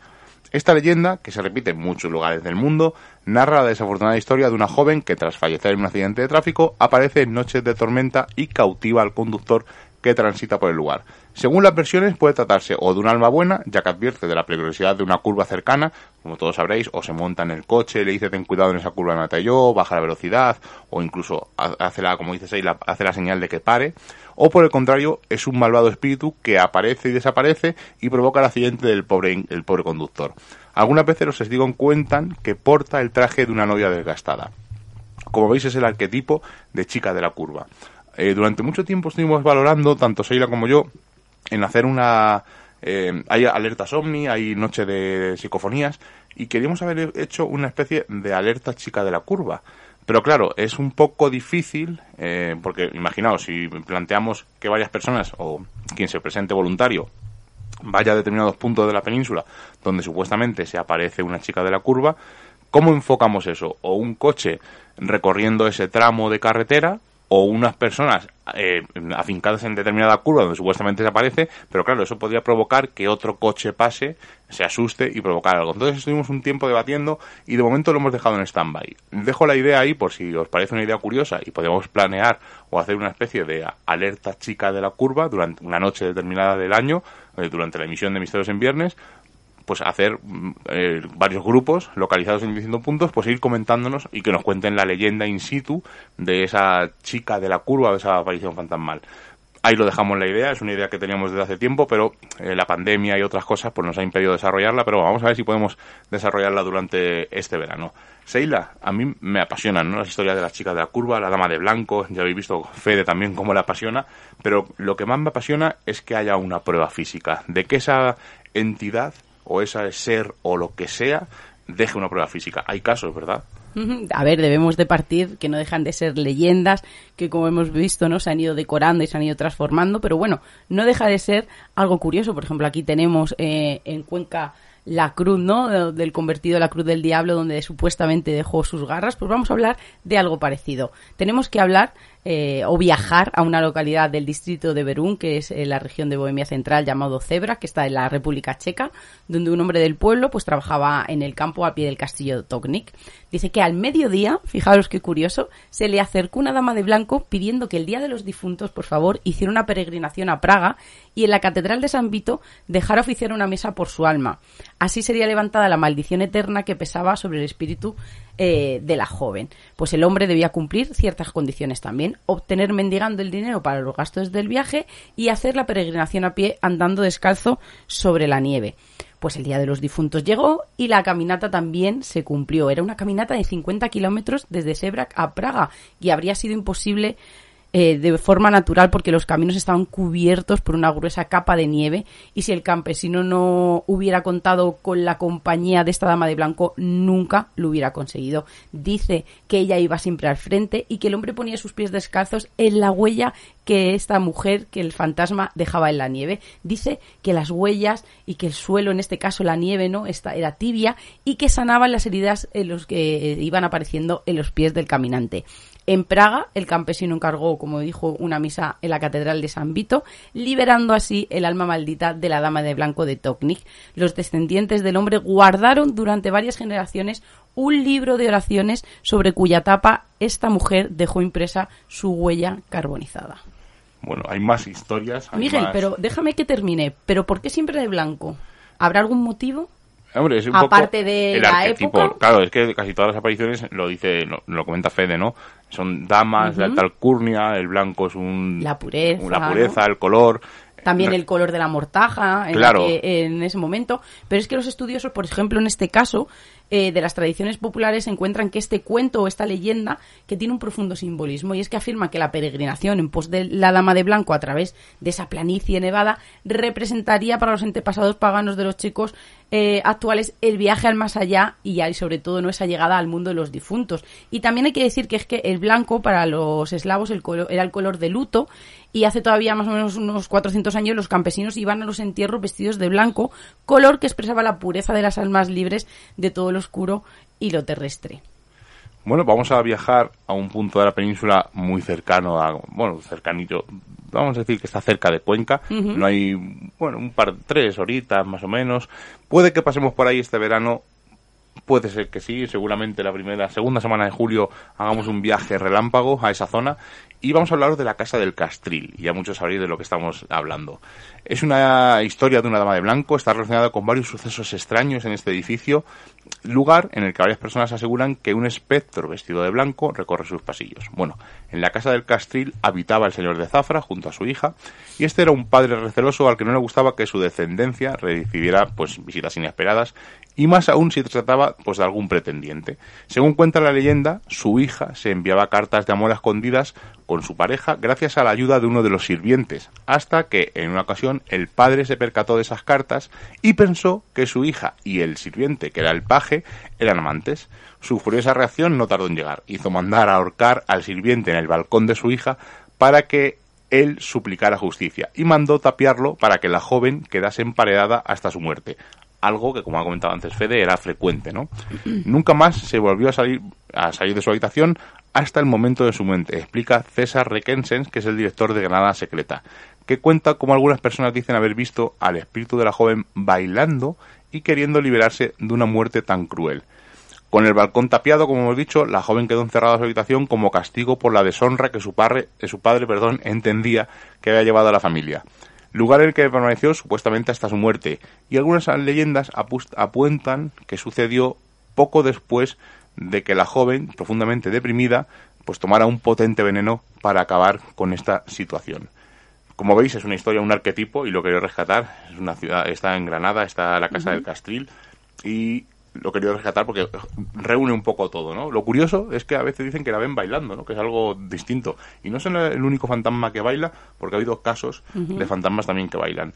Esta leyenda, que se repite en muchos lugares del mundo, narra la desafortunada historia de una joven que tras fallecer en un accidente de tráfico aparece en noches de tormenta y cautiva al conductor que transita por el lugar. Según las versiones, puede tratarse o de un alma buena, ya que advierte de la peligrosidad de una curva cercana, como todos sabréis, o se monta en el coche, le dice ten cuidado en esa curva de mata yo, baja la velocidad, o incluso hace la, como dice la, hace la señal de que pare, o por el contrario, es un malvado espíritu que aparece y desaparece y provoca el accidente del pobre, el pobre conductor. Algunas veces los testigos cuentan que porta el traje de una novia desgastada. Como veis es el arquetipo de chica de la curva. Eh, durante mucho tiempo estuvimos valorando, tanto Seila como yo, en hacer una... Eh, hay alertas OVNI, hay noche de psicofonías, y queríamos haber hecho una especie de alerta chica de la curva. Pero claro, es un poco difícil, eh, porque imaginaos, si planteamos que varias personas o quien se presente voluntario vaya a determinados puntos de la península donde supuestamente se aparece una chica de la curva, ¿cómo enfocamos eso? O un coche recorriendo ese tramo de carretera o unas personas eh, afincadas en determinada curva donde supuestamente se aparece, pero claro, eso podría provocar que otro coche pase, se asuste y provocar algo. Entonces estuvimos un tiempo debatiendo y de momento lo hemos dejado en stand-by. Dejo la idea ahí por si os parece una idea curiosa y podemos planear o hacer una especie de alerta chica de la curva durante una noche determinada del año, eh, durante la emisión de Misterios en Viernes, pues hacer mm, eh, varios grupos localizados en distintos puntos, pues ir comentándonos y que nos cuenten la leyenda in situ de esa chica de la curva, de esa aparición fantasmal. Ahí lo dejamos la idea, es una idea que teníamos desde hace tiempo, pero eh, la pandemia y otras cosas pues nos ha impedido desarrollarla, pero vamos a ver si podemos desarrollarla durante este verano. Seila, a mí me apasionan ¿no? las historias de la chica de la curva, la dama de blanco, ya habéis visto Fede también cómo le apasiona, pero lo que más me apasiona es que haya una prueba física, de que esa entidad o esa ser o lo que sea deje una prueba física. Hay casos, ¿verdad? A ver, debemos de partir que no dejan de ser leyendas que como hemos visto, ¿no? Se han ido decorando y se han ido transformando, pero bueno, no deja de ser algo curioso. Por ejemplo, aquí tenemos eh, en Cuenca la cruz, ¿no? Del convertido a la cruz del diablo, donde supuestamente dejó sus garras, pues vamos a hablar de algo parecido. Tenemos que hablar eh, o viajar a una localidad del distrito de Berún, que es la región de Bohemia Central, llamado Cebra, que está en la República Checa, donde un hombre del pueblo pues trabajaba en el campo a pie del castillo de Toknik. Dice que al mediodía, fijaros qué curioso, se le acercó una dama de blanco pidiendo que el Día de los Difuntos, por favor, hiciera una peregrinación a Praga y en la Catedral de San Vito dejara oficiar una mesa por su alma. Así sería levantada la maldición eterna que pesaba sobre el espíritu eh, de la joven. Pues el hombre debía cumplir ciertas condiciones también, obtener mendigando el dinero para los gastos del viaje y hacer la peregrinación a pie andando descalzo sobre la nieve. Pues el Día de los Difuntos llegó y la caminata también se cumplió. Era una caminata de 50 kilómetros desde Sebrac a Praga y habría sido imposible eh, de forma natural porque los caminos estaban cubiertos por una gruesa capa de nieve y si el campesino no hubiera contado con la compañía de esta dama de blanco nunca lo hubiera conseguido. Dice que ella iba siempre al frente y que el hombre ponía sus pies descalzos en la huella que esta mujer, que el fantasma dejaba en la nieve. Dice que las huellas y que el suelo, en este caso la nieve, no, esta era tibia y que sanaban las heridas en los que iban apareciendo en los pies del caminante. En Praga, el campesino encargó, como dijo, una misa en la Catedral de San Vito, liberando así el alma maldita de la Dama de Blanco de Toknik. Los descendientes del hombre guardaron durante varias generaciones un libro de oraciones sobre cuya tapa esta mujer dejó impresa su huella carbonizada. Bueno, hay más historias. Miguel, pero déjame que termine. ¿Pero por qué siempre de blanco? ¿Habrá algún motivo? Aparte de la época. Claro, es que casi todas las apariciones lo dice, lo, comenta Fede, ¿no? Son damas de alta alcurnia, el blanco es un... La pureza. La pureza, el color. También el color de la mortaja en, claro. en ese momento. Pero es que los estudiosos, por ejemplo, en este caso, eh, de las tradiciones populares encuentran que este cuento o esta leyenda que tiene un profundo simbolismo y es que afirma que la peregrinación en pos de la Dama de Blanco a través de esa planicie nevada representaría para los antepasados paganos de los chicos eh, actuales el viaje al más allá y, sobre todo no esa llegada al mundo de los difuntos. Y también hay que decir que es que el blanco para los eslavos el era el color de luto y hace todavía más o menos unos 400 años los campesinos iban a los entierros vestidos de blanco, color que expresaba la pureza de las almas libres de todo lo oscuro y lo terrestre. Bueno, vamos a viajar a un punto de la península muy cercano a, bueno, cercanito, vamos a decir que está cerca de Cuenca, no hay, bueno, un par, tres horitas más o menos. Puede que pasemos por ahí este verano, puede ser que sí, seguramente la primera, segunda semana de julio hagamos un viaje relámpago a esa zona y vamos a hablar de la Casa del Castril, ya muchos sabréis de lo que estamos hablando. Es una historia de una dama de blanco, está relacionada con varios sucesos extraños en este edificio, lugar en el que varias personas aseguran que un espectro vestido de blanco recorre sus pasillos. Bueno, en la Casa del Castril habitaba el señor de Zafra junto a su hija, y este era un padre receloso al que no le gustaba que su descendencia recibiera pues visitas inesperadas y más aún si trataba pues de algún pretendiente. Según cuenta la leyenda, su hija se enviaba cartas de amor escondidas con su pareja gracias a la ayuda de uno de los sirvientes, hasta que en una ocasión el padre se percató de esas cartas y pensó que su hija y el sirviente, que era el paje, eran amantes. Su furiosa reacción no tardó en llegar, hizo mandar a ahorcar al sirviente en el balcón de su hija para que él suplicara justicia y mandó tapiarlo para que la joven quedase emparedada hasta su muerte, algo que, como ha comentado antes Fede, era frecuente, ¿no? Nunca más se volvió a salir, a salir de su habitación hasta el momento de su muerte, explica César Requensens, que es el director de Granada Secreta, que cuenta cómo algunas personas dicen haber visto al espíritu de la joven bailando y queriendo liberarse de una muerte tan cruel. Con el balcón tapiado, como hemos dicho, la joven quedó encerrada en su habitación como castigo por la deshonra que su padre, su padre perdón, entendía que había llevado a la familia lugar en el que permaneció supuestamente hasta su muerte, y algunas leyendas apuntan que sucedió poco después de que la joven, profundamente deprimida, pues tomara un potente veneno para acabar con esta situación. Como veis, es una historia, un arquetipo, y lo quería rescatar. Es una ciudad, está en Granada, está la Casa del Castril, y lo quería rescatar porque reúne un poco todo, ¿no? Lo curioso es que a veces dicen que la ven bailando, ¿no? Que es algo distinto. Y no es el único fantasma que baila, porque ha habido casos de fantasmas también que bailan.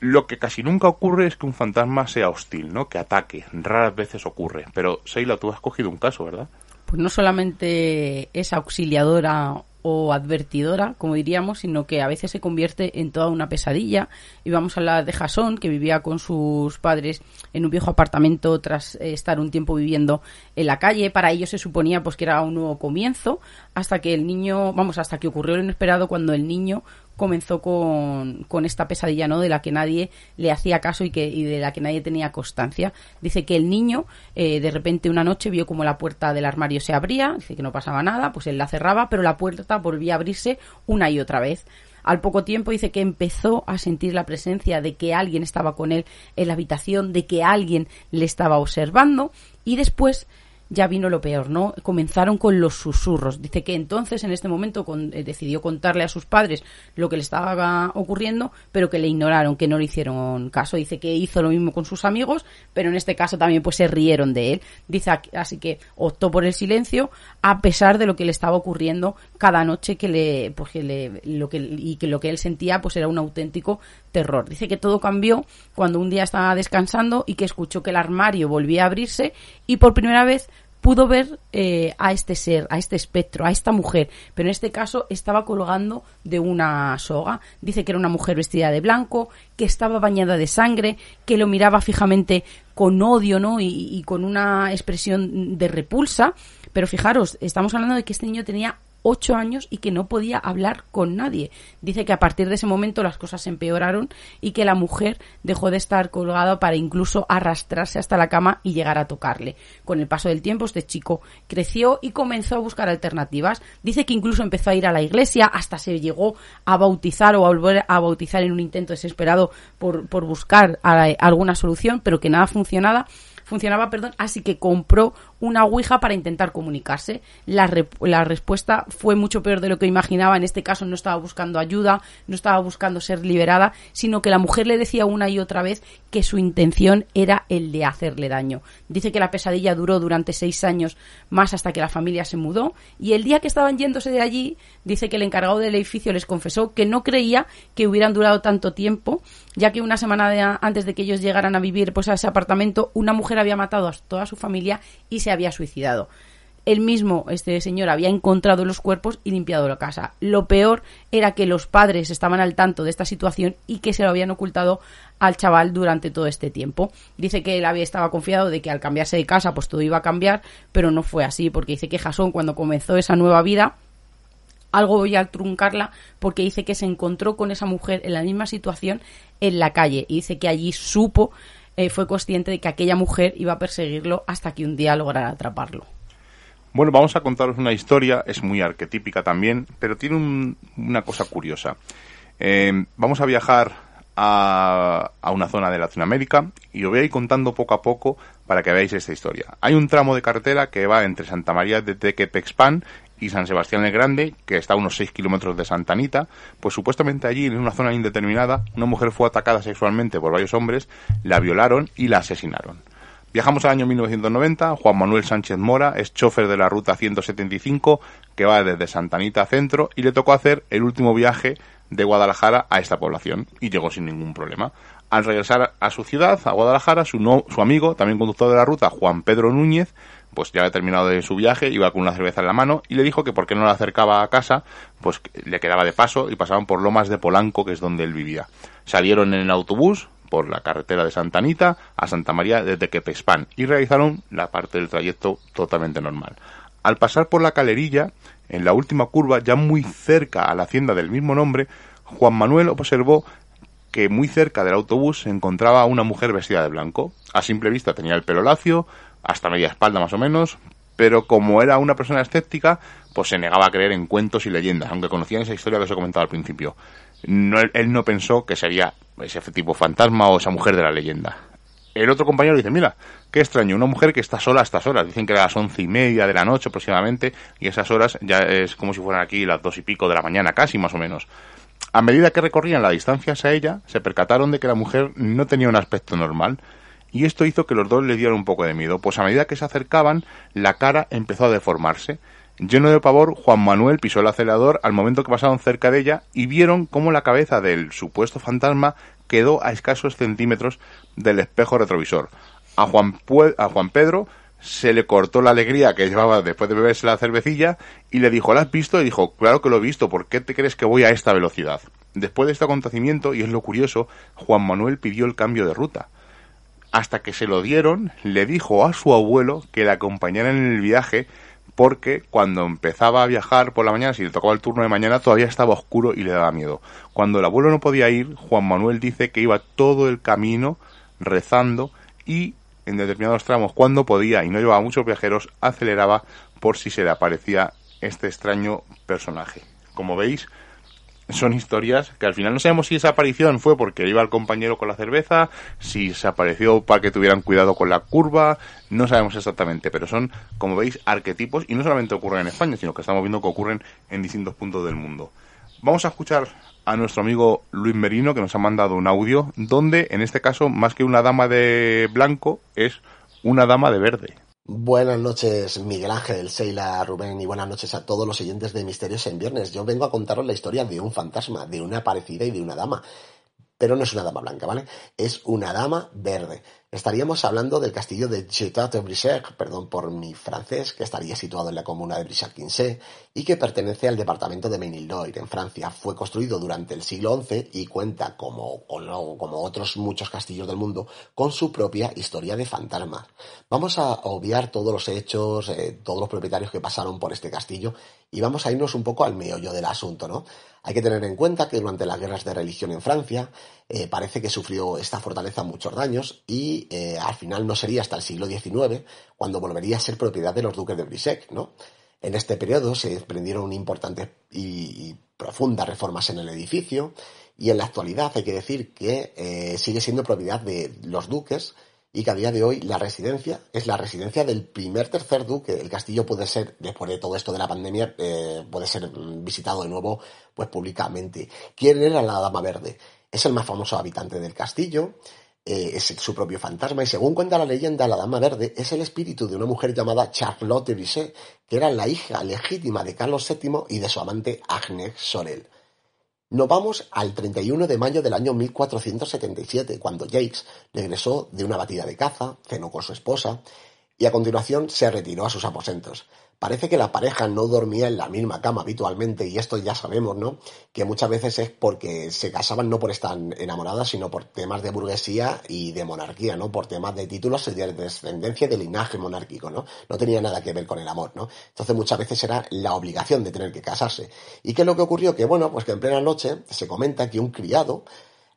Lo que casi nunca ocurre es que un fantasma sea hostil, ¿no? Que ataque. Raras veces ocurre. Pero, Seila, tú has cogido un caso, ¿verdad? Pues no solamente es auxiliadora o advertidora, como diríamos, sino que a veces se convierte en toda una pesadilla. Y vamos a hablar de Jason, que vivía con sus padres en un viejo apartamento tras eh, estar un tiempo viviendo en la calle. Para ellos se suponía pues que era un nuevo comienzo, hasta que el niño, vamos, hasta que ocurrió lo inesperado cuando el niño comenzó con, con, esta pesadilla, ¿no? De la que nadie le hacía caso y, que, y de la que nadie tenía constancia. Dice que el niño, eh, de repente una noche vio como la puerta del armario se abría, dice que no pasaba nada, pues él la cerraba, pero la puerta volvía a abrirse una y otra vez. Al poco tiempo dice que empezó a sentir la presencia de que alguien estaba con él en la habitación, de que alguien le estaba observando y después ya vino lo peor, ¿no? Comenzaron con los susurros. Dice que entonces, en este momento, eh, decidió contarle a sus padres lo que le estaba ocurriendo, pero que le ignoraron, que no le hicieron caso. Dice que hizo lo mismo con sus amigos, pero en este caso también pues se rieron de él. Dice así que optó por el silencio a pesar de lo que le estaba ocurriendo cada noche que le, pues le, lo que, y que lo que él sentía pues era un auténtico terror. Dice que todo cambió cuando un día estaba descansando y que escuchó que el armario volvía a abrirse y por primera vez pudo ver eh, a este ser, a este espectro, a esta mujer, pero en este caso estaba colgando de una soga. Dice que era una mujer vestida de blanco, que estaba bañada de sangre, que lo miraba fijamente con odio, ¿no? Y, y con una expresión de repulsa. Pero fijaros, estamos hablando de que este niño tenía ocho años y que no podía hablar con nadie. Dice que a partir de ese momento las cosas se empeoraron y que la mujer dejó de estar colgada para incluso arrastrarse hasta la cama y llegar a tocarle. Con el paso del tiempo este chico creció y comenzó a buscar alternativas. Dice que incluso empezó a ir a la iglesia, hasta se llegó a bautizar o a volver a bautizar en un intento desesperado por, por buscar alguna solución, pero que nada funcionaba funcionaba, perdón, así que compró una Ouija para intentar comunicarse. La, la respuesta fue mucho peor de lo que imaginaba. En este caso no estaba buscando ayuda, no estaba buscando ser liberada, sino que la mujer le decía una y otra vez que su intención era el de hacerle daño. Dice que la pesadilla duró durante seis años más hasta que la familia se mudó y el día que estaban yéndose de allí, dice que el encargado del edificio les confesó que no creía que hubieran durado tanto tiempo, ya que una semana antes de que ellos llegaran a vivir pues, a ese apartamento, una mujer había matado a toda su familia y se había suicidado. Él mismo, este señor, había encontrado los cuerpos y limpiado la casa. Lo peor era que los padres estaban al tanto de esta situación y que se lo habían ocultado al chaval durante todo este tiempo. Dice que él había estado confiado de que al cambiarse de casa pues todo iba a cambiar, pero no fue así, porque dice que Jason cuando comenzó esa nueva vida algo voy a truncarla porque dice que se encontró con esa mujer en la misma situación en la calle y dice que allí supo eh, fue consciente de que aquella mujer iba a perseguirlo hasta que un día lograra atraparlo. Bueno, vamos a contaros una historia, es muy arquetípica también, pero tiene una cosa curiosa. Eh, vamos a viajar a, a, una zona de Latinoamérica y os voy a ir contando poco a poco para que veáis esta historia. Hay un tramo de carretera que va entre Santa María de Tequepexpan y San Sebastián el Grande, que está a unos 6 kilómetros de Santa Anita, pues supuestamente allí, en una zona indeterminada, una mujer fue atacada sexualmente por varios hombres, la violaron y la asesinaron. Viajamos al año 1990, Juan Manuel Sánchez Mora es chofer de la ruta 175 que va desde Santa Anita a Centro y le tocó hacer el último viaje de Guadalajara a esta población y llegó sin ningún problema. Al regresar a su ciudad, a Guadalajara, su, no, su amigo, también conductor de la ruta, Juan Pedro Núñez, pues ya había terminado de su viaje, iba con una cerveza en la mano y le dijo que por qué no la acercaba a casa, pues le quedaba de paso y pasaban por Lomas de Polanco, que es donde él vivía. Salieron en el autobús por la carretera de Santa Anita a Santa María de Tequepexpan y realizaron la parte del trayecto totalmente normal. Al pasar por la calerilla, en la última curva, ya muy cerca a la hacienda del mismo nombre, Juan Manuel observó que muy cerca del autobús se encontraba una mujer vestida de blanco. A simple vista tenía el pelo lacio, hasta media espalda más o menos, pero como era una persona escéptica, pues se negaba a creer en cuentos y leyendas, aunque conocían esa historia que os he comentado al principio. No, él no pensó que sería ese tipo fantasma o esa mujer de la leyenda. El otro compañero dice, mira, qué extraño, una mujer que está sola a estas horas. Dicen que era las once y media de la noche aproximadamente, y esas horas ya es como si fueran aquí las dos y pico de la mañana, casi más o menos. A medida que recorrían la distancia hacia ella, se percataron de que la mujer no tenía un aspecto normal, y esto hizo que los dos le dieran un poco de miedo, pues a medida que se acercaban, la cara empezó a deformarse. Lleno de pavor, Juan Manuel pisó el acelerador al momento que pasaron cerca de ella y vieron cómo la cabeza del supuesto fantasma quedó a escasos centímetros del espejo retrovisor. A Juan, a Juan Pedro se le cortó la alegría que llevaba después de beberse la cervecilla y le dijo, ¿la has visto? Y dijo, claro que lo he visto, ¿por qué te crees que voy a esta velocidad? Después de este acontecimiento, y es lo curioso, Juan Manuel pidió el cambio de ruta. Hasta que se lo dieron, le dijo a su abuelo que le acompañara en el viaje porque cuando empezaba a viajar por la mañana, si le tocaba el turno de mañana, todavía estaba oscuro y le daba miedo. Cuando el abuelo no podía ir, Juan Manuel dice que iba todo el camino rezando y en determinados tramos, cuando podía y no llevaba muchos viajeros, aceleraba por si se le aparecía este extraño personaje. Como veis, son historias que al final no sabemos si esa aparición fue porque iba el compañero con la cerveza, si se apareció para que tuvieran cuidado con la curva, no sabemos exactamente, pero son, como veis, arquetipos y no solamente ocurren en España, sino que estamos viendo que ocurren en distintos puntos del mundo. Vamos a escuchar a nuestro amigo Luis Merino que nos ha mandado un audio donde, en este caso, más que una dama de blanco, es una dama de verde. Buenas noches, Miguel Ángel, Seila, Rubén y buenas noches a todos los oyentes de Misterios en Viernes. Yo vengo a contaros la historia de un fantasma, de una parecida y de una dama. Pero no es una dama blanca, ¿vale? Es una dama verde. Estaríamos hablando del castillo de Château-Brissac, perdón por mi francés, que estaría situado en la comuna de Brissac-Quinsay y que pertenece al departamento de Ménildoire, en Francia. Fue construido durante el siglo XI y cuenta, como, como otros muchos castillos del mundo, con su propia historia de fantasmas. Vamos a obviar todos los hechos, eh, todos los propietarios que pasaron por este castillo y vamos a irnos un poco al meollo del asunto, ¿no? Hay que tener en cuenta que durante las guerras de religión en Francia eh, parece que sufrió esta fortaleza muchos daños y eh, al final no sería hasta el siglo XIX cuando volvería a ser propiedad de los duques de Brissac, ¿no? En este periodo se desprendieron importantes y, profundas reformas en el edificio y en la actualidad hay que decir que eh, sigue siendo propiedad de los duques y que a día de hoy la residencia es la residencia del primer tercer duque. El castillo puede ser, después de todo esto de la pandemia, eh, puede ser visitado de nuevo pues públicamente. ¿Quién era la Dama Verde? Es el más famoso habitante del castillo, eh, es su propio fantasma y según cuenta la leyenda, la Dama Verde es el espíritu de una mujer llamada Charlotte Brisset, que era la hija legítima de Carlos VII y de su amante Agnes Sorel. Nos vamos al 31 de mayo del año 1477, cuando Jakes regresó de una batida de caza, cenó con su esposa y a continuación se retiró a sus aposentos. Parece que la pareja no dormía en la misma cama habitualmente y esto ya sabemos, ¿no? Que muchas veces es porque se casaban no por estar enamoradas, sino por temas de burguesía y de monarquía, ¿no? Por temas de títulos y de descendencia y de linaje monárquico, ¿no? No tenía nada que ver con el amor, ¿no? Entonces muchas veces era la obligación de tener que casarse. ¿Y qué es lo que ocurrió? Que bueno, pues que en plena noche se comenta que un criado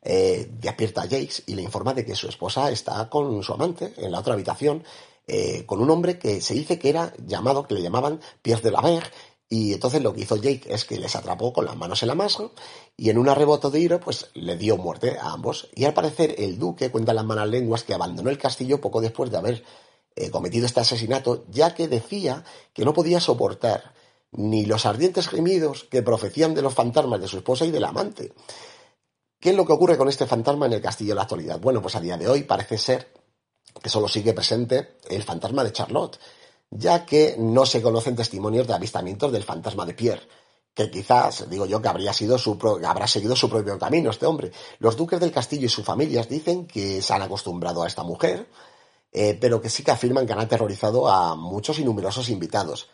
eh, despierta a Jakes y le informa de que su esposa está con su amante en la otra habitación eh, con un hombre que se dice que era llamado, que le llamaban Pierre de la Mer, y entonces lo que hizo Jake es que les atrapó con las manos en la masa y en un arreboto de ira pues le dio muerte a ambos. Y al parecer el duque cuenta las malas lenguas que abandonó el castillo poco después de haber eh, cometido este asesinato, ya que decía que no podía soportar ni los ardientes gemidos que profecían de los fantasmas de su esposa y del amante. ¿Qué es lo que ocurre con este fantasma en el castillo en la actualidad? Bueno, pues a día de hoy parece ser que solo sigue presente el fantasma de Charlotte, ya que no se conocen testimonios de avistamientos del fantasma de Pierre, que quizás, digo yo, que habría sido su habrá seguido su propio camino este hombre. Los duques del castillo y sus familias dicen que se han acostumbrado a esta mujer, eh, pero que sí que afirman que han aterrorizado a muchos y numerosos invitados.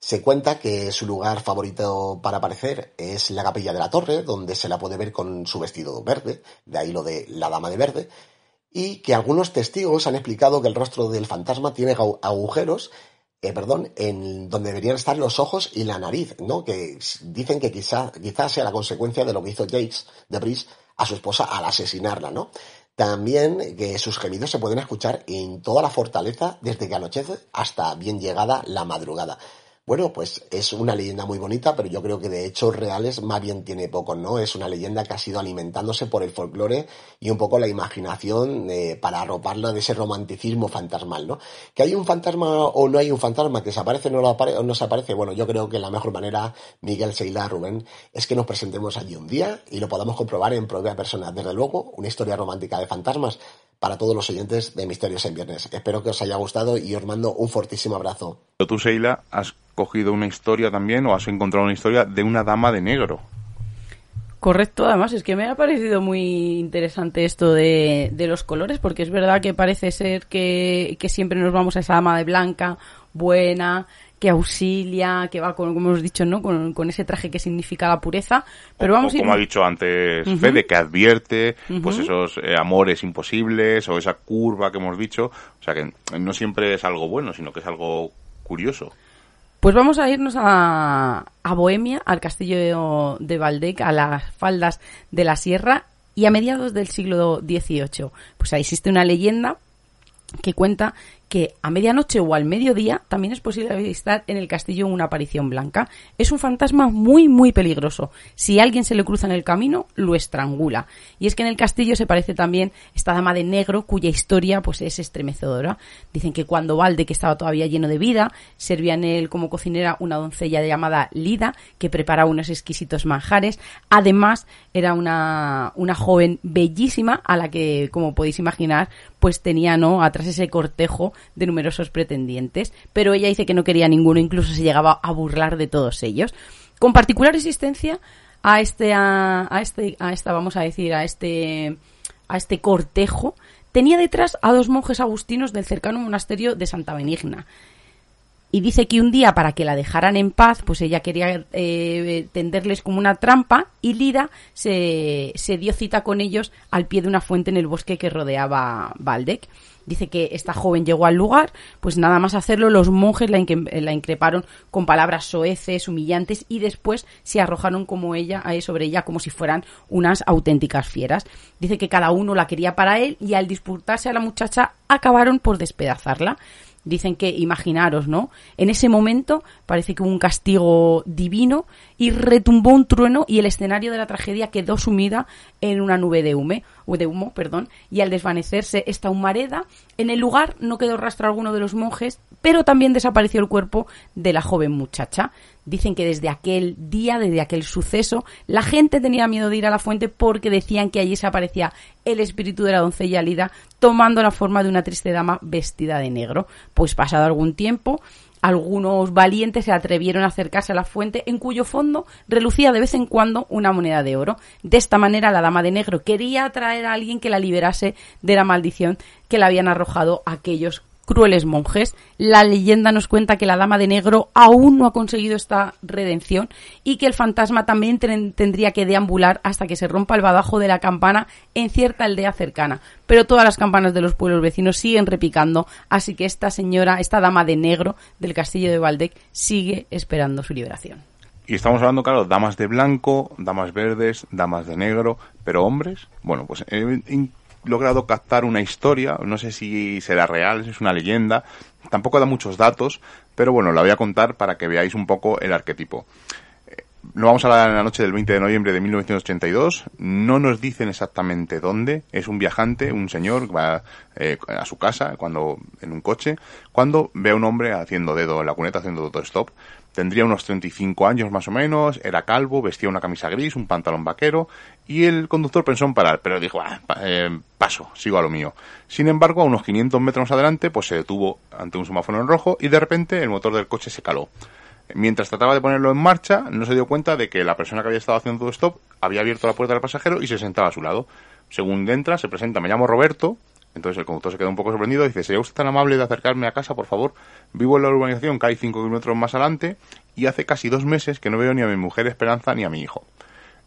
Se cuenta que su lugar favorito para aparecer es la capilla de la torre, donde se la puede ver con su vestido verde, de ahí lo de la dama de verde, y que algunos testigos han explicado que el rostro del fantasma tiene agujeros, eh, perdón, en donde deberían estar los ojos y la nariz, ¿no? Que dicen que quizá, quizás sea la consecuencia de lo que hizo Jakes de Brice a su esposa al asesinarla, ¿no? También que sus gemidos se pueden escuchar en toda la fortaleza desde que anochece hasta bien llegada la madrugada. Bueno, pues es una leyenda muy bonita, pero yo creo que de hechos reales más bien tiene poco, ¿no? Es una leyenda que ha sido alimentándose por el folclore y un poco la imaginación eh, para arroparla de ese romanticismo fantasmal, ¿no? Que hay un fantasma o no hay un fantasma, que se aparece no, o no se aparece, bueno, yo creo que la mejor manera, Miguel, Seila, Rubén, es que nos presentemos allí un día y lo podamos comprobar en propia persona. Desde luego, una historia romántica de fantasmas para todos los oyentes de Misterios en Viernes. Espero que os haya gustado y os mando un fortísimo abrazo. Tú, Seila, has cogido una historia también o has encontrado una historia de una dama de negro. Correcto, además es que me ha parecido muy interesante esto de, de los colores, porque es verdad que parece ser que, que siempre nos vamos a esa dama de blanca, buena, que auxilia, que va con, como hemos dicho, ¿no? Con, con ese traje que significa la pureza. Pero O- vamos o a ir- como ha dicho antes Ujú. Fede, que advierte pues Ujú. esos eh, amores imposibles o esa curva que hemos dicho. O sea que no siempre es algo bueno, sino que es algo curioso. Pues vamos a irnos a, a Bohemia, al castillo de Valdec, a las faldas de la sierra y a mediados del siglo XVIII. Pues ahí existe una leyenda que cuenta que a medianoche o al mediodía también es posible avistar en el castillo una aparición blanca. Es un fantasma muy, muy peligroso. Si alguien se le cruza en el camino, lo estrangula. Y es que en el castillo se parece también esta dama de negro cuya historia pues es estremecedora. Dicen que cuando Valde, que estaba todavía lleno de vida, servía en él como cocinera una doncella llamada Lida, que preparaba unos exquisitos manjares. Además, era una, una joven bellísima a la que, como podéis imaginar, pues tenía, ¿no?, atrás ese cortejo de numerosos pretendientes, pero ella dice que no quería ninguno, incluso se llegaba a burlar de todos ellos. Con particular existencia a este, a, este, a esta, vamos a decir, a este, a este cortejo, tenía detrás a dos monjes agustinos del cercano monasterio de Santa Benigna. Y dice que un día, para que la dejaran en paz, pues ella quería eh, tenderles como una trampa y Lida se, se dio cita con ellos al pie de una fuente en el bosque que rodeaba Valdec. Dice que esta joven llegó al lugar, pues nada más hacerlo, los monjes la, increparon con palabras soeces, humillantes, y después se arrojaron como ella, sobre ella como si fueran unas auténticas fieras. Dice que cada uno la quería para él y al disputarse a la muchacha acabaron por despedazarla. Dicen que, imaginaros, ¿no? En ese momento parece que hubo un castigo divino y retumbó un trueno y el escenario de la tragedia quedó sumida en una nube de humo, de humo, perdón, y al desvanecerse esta humareda, en el lugar no quedó rastro alguno de los monjes, pero también desapareció el cuerpo de la joven muchacha. Dicen que desde aquel día, desde aquel suceso, la gente tenía miedo de ir a la fuente porque decían que allí se aparecía el espíritu de la doncella Lida tomando la forma de una triste dama vestida de negro. Pues pasado algún tiempo, algunos valientes se atrevieron a acercarse a la fuente en cuyo fondo relucía de vez en cuando una moneda de oro. De esta manera la dama de negro quería atraer a alguien que la liberase de la maldición que le habían arrojado aquellos crueles monjes. La leyenda nos cuenta que la dama de negro aún no ha conseguido esta redención y que el fantasma también ten- tendría que deambular hasta que se rompa el badajo de la campana en cierta aldea cercana. Pero todas las campanas de los pueblos vecinos siguen repicando, así que esta señora, esta dama de negro del castillo de Valdec sigue esperando su liberación. Y estamos hablando, claro, damas de blanco, damas verdes, damas de negro, pero hombres. Bueno, pues in- logrado captar una historia, no sé si será real, si es una leyenda, tampoco da muchos datos, pero bueno, la voy a contar para que veáis un poco el arquetipo. Eh, Lo vamos a hablar en la noche del 20 de noviembre de 1982. No nos dicen exactamente dónde. Es un viajante, un señor, va eh, a su casa cuando en un coche, cuando ve a un hombre haciendo dedo en la cuneta, haciendo stop. Tendría unos 35 años más o menos, era calvo, vestía una camisa gris, un pantalón vaquero, y el conductor pensó en parar, pero dijo, "Ah, eh, paso, sigo a lo mío. Sin embargo, a unos 500 metros adelante, pues se detuvo ante un semáforo en rojo y de repente el motor del coche se caló. Mientras trataba de ponerlo en marcha, no se dio cuenta de que la persona que había estado haciendo stop había abierto la puerta del pasajero y se sentaba a su lado. Según entra, se presenta, me llamo Roberto. Entonces el conductor se queda un poco sorprendido y dice, ¿sería usted tan amable de acercarme a casa, por favor? Vivo en la urbanización que hay 5 kilómetros más adelante y hace casi dos meses que no veo ni a mi mujer Esperanza ni a mi hijo.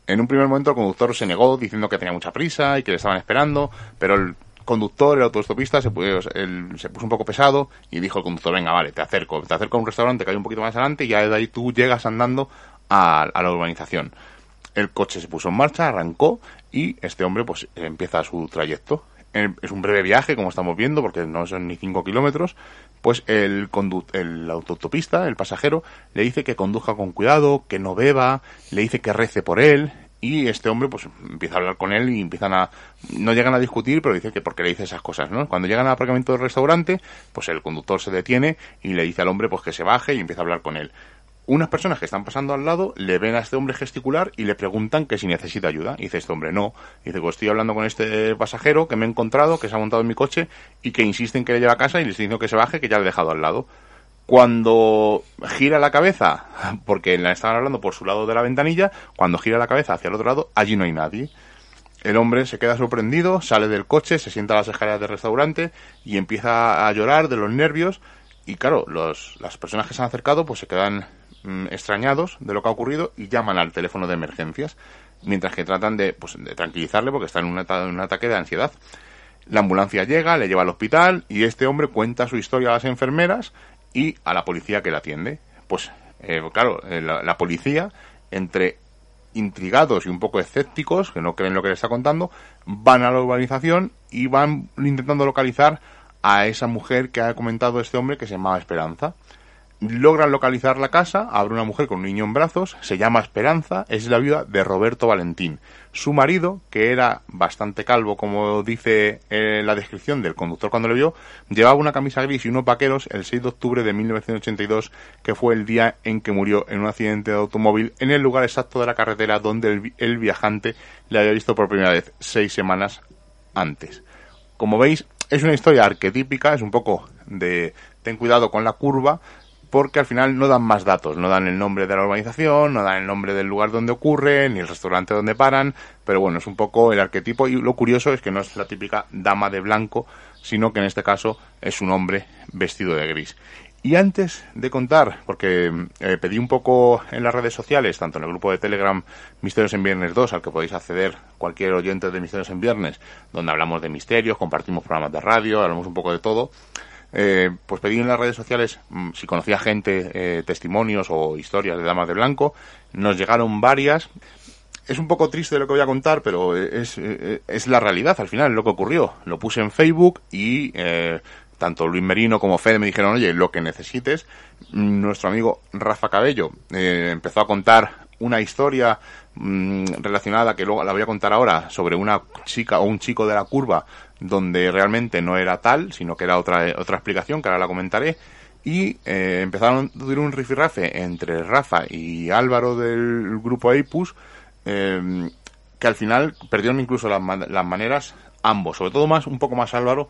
En un primer momento el conductor se negó diciendo que tenía mucha prisa y que le estaban esperando, pero el conductor, el autostopista, se, pu- el- se puso un poco pesado y dijo el conductor, venga, vale, te acerco, te acerco a un restaurante que hay un poquito más adelante y ya de ahí tú llegas andando a, a la urbanización. El coche se puso en marcha, arrancó y este hombre pues empieza su trayecto. Es un breve viaje, como estamos viendo, porque no son ni 5 kilómetros. Pues el, el autostopista, el pasajero, le dice que conduzca con cuidado, que no beba, le dice que rece por él. Y este hombre pues empieza a hablar con él y empiezan a... No llegan a discutir, pero dice que por qué le dice esas cosas, ¿no? Cuando llegan al aparcamiento del restaurante, pues el conductor se detiene y le dice al hombre pues que se baje y empieza a hablar con él unas personas que están pasando al lado le ven a este hombre gesticular y le preguntan que si necesita ayuda. Y dice este hombre, no. Dice, pues estoy hablando con este pasajero que me he encontrado, que se ha montado en mi coche y que insiste en que le lleve a casa y le estoy que se baje, que ya le he dejado al lado. Cuando gira la cabeza, porque la estaban hablando por su lado de la ventanilla, cuando gira la cabeza hacia el otro lado, allí no hay nadie. El hombre se queda sorprendido, sale del coche, se sienta a las escaleras del restaurante y empieza a llorar de los nervios. Y claro, los, las personas que se han acercado pues se quedan mm, extrañados de lo que ha ocurrido y llaman al teléfono de emergencias, mientras que tratan de, pues, de tranquilizarle porque está en un, ataque de ansiedad. La ambulancia llega, le lleva al hospital y este hombre cuenta su historia a las enfermeras y a la policía que la atiende. Pues eh, claro, eh, la, la, policía, entre intrigados y un poco escépticos, que no creen lo que le está contando, van a la urbanización y van intentando localizar a esa mujer que ha comentado este hombre que se llamaba Esperanza. Logran localizar la casa, abre una mujer con un niño en brazos, se llama Esperanza, es la viuda de Roberto Valentín. Su marido, que era bastante calvo, como dice eh, la descripción del conductor cuando lo vio, llevaba una camisa gris y unos vaqueros el 6 de octubre de 1982, que fue el día en que murió en un accidente de automóvil en el lugar exacto de la carretera donde el, el viajante le había visto por primera vez seis semanas antes. Como veis, es una historia arquetípica, es un poco de ten cuidado con la curva, porque al final no dan más datos, no dan el nombre de la organización, no dan el nombre del lugar donde ocurre, ni el restaurante donde paran, pero bueno, es un poco el arquetipo y lo curioso es que no es la típica dama de blanco, sino que en este caso es un hombre vestido de gris. Y antes de contar, porque eh, pedí un poco en las redes sociales, tanto en el grupo de Telegram Misterios en Viernes 2, al que podéis acceder cualquier oyente de Misterios en Viernes, donde hablamos de misterios, compartimos programas de radio, hablamos un poco de todo, eh, pues pedí en las redes sociales mmm, si conocía gente, eh, testimonios o historias de damas de blanco. Nos llegaron varias. Es un poco triste lo que voy a contar, pero es, es la realidad al final, lo que ocurrió. Lo puse en Facebook y eh, tanto Luis Merino como Fede me dijeron, oye, lo que necesites. Nuestro amigo Rafa Cabello eh, empezó a contar una historia mmm, relacionada, que luego la voy a contar ahora, sobre una chica o un chico de la curva donde realmente no era tal, sino que era otra, otra explicación, que ahora la comentaré. Y eh, empezaron a tener un rifirrafe entre Rafa y Álvaro del grupo Aipus, eh, que al final perdieron incluso las, las, maneras ambos, sobre todo más, un poco más Álvaro,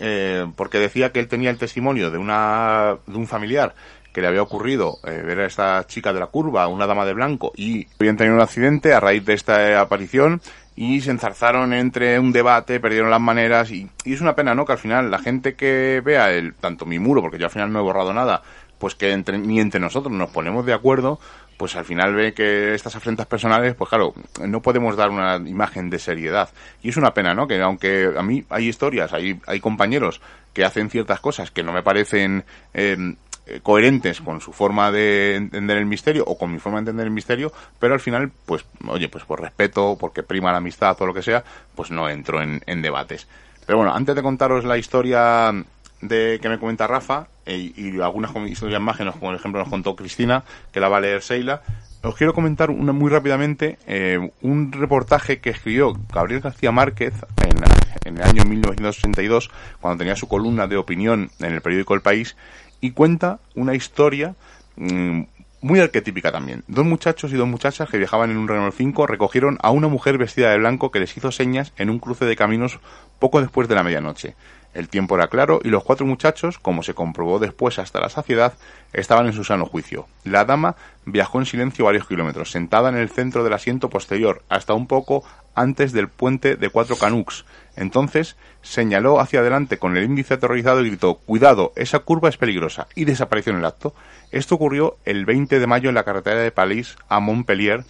eh, porque decía que él tenía el testimonio de una, de un familiar que le había ocurrido eh, ver a esta chica de la curva, una dama de blanco, y habían tenido un accidente a raíz de esta aparición y se enzarzaron entre un debate, perdieron las maneras y, y, es una pena, ¿no? Que al final la gente que vea el tanto mi muro, porque yo al final no he borrado nada, pues que entre, ni entre nosotros nos ponemos de acuerdo, pues al final ve que estas afrentas personales, pues claro, no podemos dar una imagen de seriedad. Y es una pena, ¿no? Que aunque a mí hay historias, hay, hay compañeros que hacen ciertas cosas que no me parecen eh, coherentes con su forma de entender el misterio o con mi forma de entender el misterio, pero al final, pues, oye, pues por respeto, porque prima la amistad o lo que sea, pues no entro en, en debates. Pero bueno, antes de contaros la historia de que me comenta Rafa e, y algunas historias más nos, por ejemplo nos contó Cristina, que la va a leer Seila, os quiero comentar una muy rápidamente eh, un reportaje que escribió Gabriel García Márquez en, en el año 1982, cuando tenía su columna de opinión en el periódico El País, y cuenta una historia mmm, muy arquetípica también. Dos muchachos y dos muchachas que viajaban en un Renault 5 recogieron a una mujer vestida de blanco que les hizo señas en un cruce de caminos poco después de la medianoche. El tiempo era claro y los cuatro muchachos, como se comprobó después hasta la saciedad, estaban en su sano juicio. La dama viajó en silencio varios kilómetros, sentada en el centro del asiento posterior, hasta un poco antes del puente de cuatro canucks. Entonces señaló hacia adelante con el índice aterrorizado y gritó Cuidado, esa curva es peligrosa y desapareció en el acto. Esto ocurrió el 20 de mayo en la carretera de París a Montpellier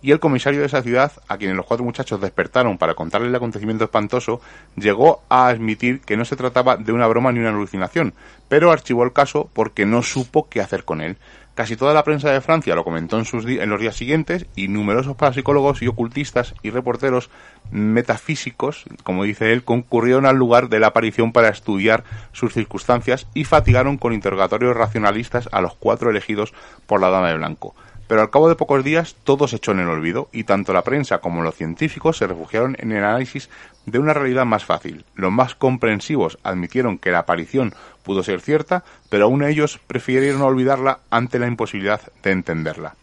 y el comisario de esa ciudad, a quien los cuatro muchachos despertaron para contarle el acontecimiento espantoso, llegó a admitir que no se trataba de una broma ni una alucinación, pero archivó el caso porque no supo qué hacer con él. Casi toda la prensa de Francia lo comentó en, los días siguientes y numerosos parapsicólogos y ocultistas y reporteros metafísicos, como dice él, concurrieron al lugar de la aparición para estudiar sus circunstancias y fatigaron con interrogatorios racionalistas a los cuatro elegidos por la Dama de Blanco. Pero al cabo de pocos días todo se echó en el olvido y tanto la prensa como los científicos se refugiaron en el análisis de una realidad más fácil. Los más comprensivos admitieron que la aparición pudo ser cierta, pero aún ellos prefirieron olvidarla ante la imposibilidad de entenderla.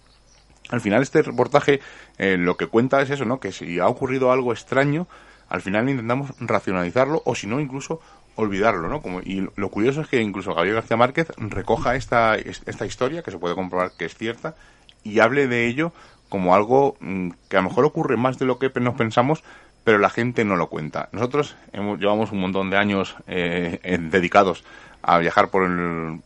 Al final este reportaje eh, lo que cuenta es eso, ¿no? Que si ha ocurrido algo extraño, al final intentamos racionalizarlo o si no incluso olvidarlo, ¿no? Como, y lo curioso es que incluso Gabriel García Márquez recoja esta, esta historia, que se puede comprobar que es cierta, y hable de ello como algo mm, que a lo mejor ocurre más de lo que nos pensamos, pero la gente no lo cuenta. Nosotros hemos, llevamos un montón de años eh, dedicados a viajar por,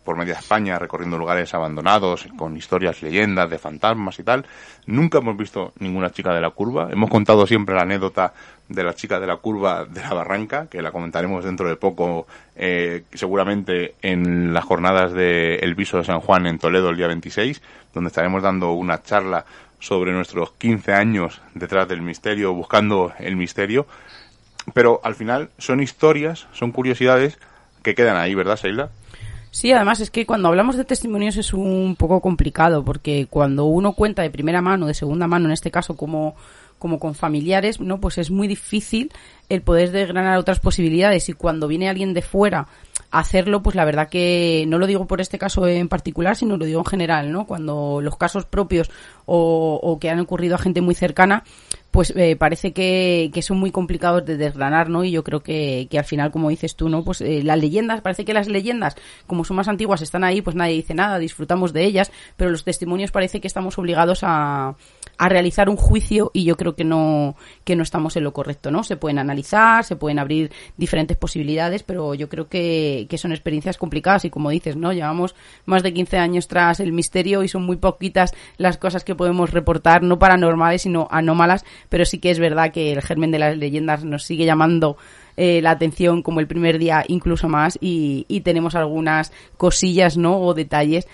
por media España, recorriendo lugares abandonados, con historias, leyendas de fantasmas y tal. Nunca hemos visto ninguna chica de la curva. Hemos contado siempre la anécdota de la chica de la curva de la barranca, que la comentaremos dentro de poco, eh, seguramente en las jornadas de El Viso de San Juan en Toledo el día 26, donde estaremos dando una charla sobre nuestros 15 años detrás del misterio, buscando el misterio. Pero al final son historias, son curiosidades que quedan ahí, ¿verdad, Sheila? Sí, además es que cuando hablamos de testimonios es un poco complicado, porque cuando uno cuenta de primera mano, de segunda mano, en este caso como, como con familiares, ¿no? Pues es muy difícil el poder desgranar otras posibilidades y cuando viene alguien de fuera hacerlo, pues la verdad que no lo digo por este caso en particular, sino lo digo en general, ¿no? Cuando los casos propios o, o que han ocurrido a gente muy cercana, pues eh, parece que, que, son muy complicados de desgranar, ¿no? Y yo creo que, que al final, como dices tú, ¿no? Pues eh, las leyendas, parece que las leyendas, como son más antiguas, están ahí, pues nadie dice nada, disfrutamos de ellas, pero los testimonios parece que estamos obligados a, a realizar un juicio y yo creo que no, que no estamos en lo correcto, ¿no? Se pueden analizar, se pueden abrir diferentes posibilidades, pero yo creo que, que son experiencias complicadas y como dices, ¿no? Llevamos más de 15 años tras el misterio y son muy poquitas las cosas que podemos reportar, no paranormales, sino anómalas, pero sí que es verdad que el germen de las leyendas nos sigue llamando eh, la atención como el primer día, incluso más, y, y tenemos algunas cosillas, ¿no? O detalles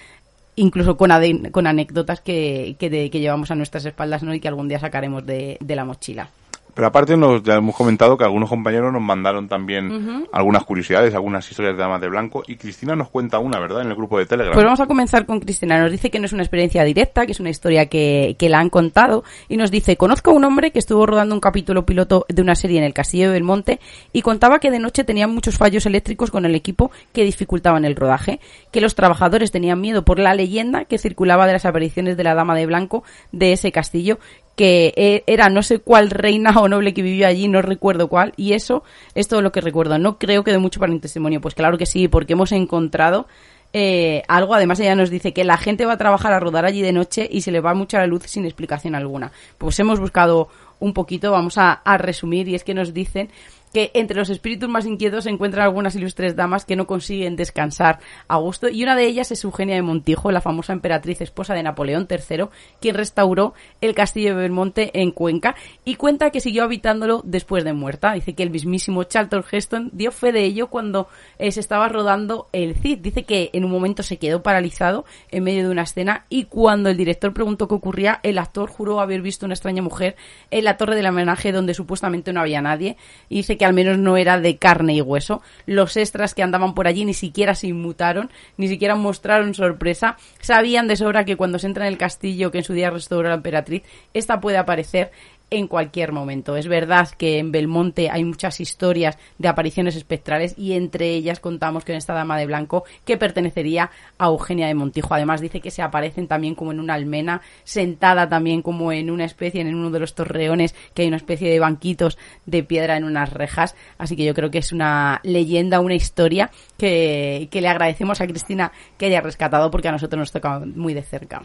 incluso con, con anécdotas que, que, de, que, llevamos a nuestras espaldas ¿no? y que algún día sacaremos de, de la mochila. Pero aparte nos ya hemos comentado que algunos compañeros nos mandaron también uh -huh. algunas curiosidades, algunas historias de damas de blanco y Cristina nos cuenta una, ¿verdad? En el grupo de Telegram. Pues vamos a comenzar con Cristina. Nos dice que no es una experiencia directa, que es una historia que, que la han contado y nos dice, conozco a un hombre que estuvo rodando un capítulo piloto de una serie en el Castillo del Monte y contaba que de noche tenían muchos fallos eléctricos con el equipo que dificultaban el rodaje, que los trabajadores tenían miedo por la leyenda que circulaba de las apariciones de la dama de blanco de ese castillo que e, era no sé cuál reina o noble que vivió allí, no recuerdo cuál, y eso es todo lo que recuerdo. No creo que de mucho para el testimonio, pues claro que sí, porque hemos encontrado eh, algo, además ella nos dice que la gente va a trabajar a rodar allí de noche y se le va mucho la luz sin explicación alguna. Pues hemos buscado un poquito, vamos a resumir, y es que nos dicen que entre los espíritus más inquietos se encuentran algunas ilustres damas que no consiguen descansar a gusto y una de ellas es Eugenia de Montijo, la famosa emperatriz esposa de Napoleón III, quien restauró el castillo de Belmonte en Cuenca y cuenta que siguió habitándolo después de muerta. Dice que el mismísimo Charlton Heston dio fe de ello cuando eh, se estaba rodando el Cid. Dice que en un momento se quedó paralizado en medio de una escena y cuando el director preguntó qué ocurría, el actor juró haber visto una extraña mujer en la torre del homenaje donde supuestamente no había nadie y dice que al menos no era de carne y hueso. Los extras que andaban por allí ni siquiera se inmutaron, ni siquiera mostraron sorpresa. Sabían de sobra que cuando se entra en el castillo que en su día restauró la emperatriz, esta puede aparecer en cualquier momento. Es verdad que en Belmonte hay muchas historias de apariciones espectrales y entre ellas contamos con esta dama de blanco que pertenecería a Eugenia de Montijo. Además dice que se aparecen también como en una almena, sentada también como en una especie, en uno de los torreones, que hay una especie de banquitos de piedra en unas rejas. Así que yo creo que es una leyenda, una historia que, que le agradecemos a Cristina que haya rescatado porque a nosotros nos toca muy de cerca.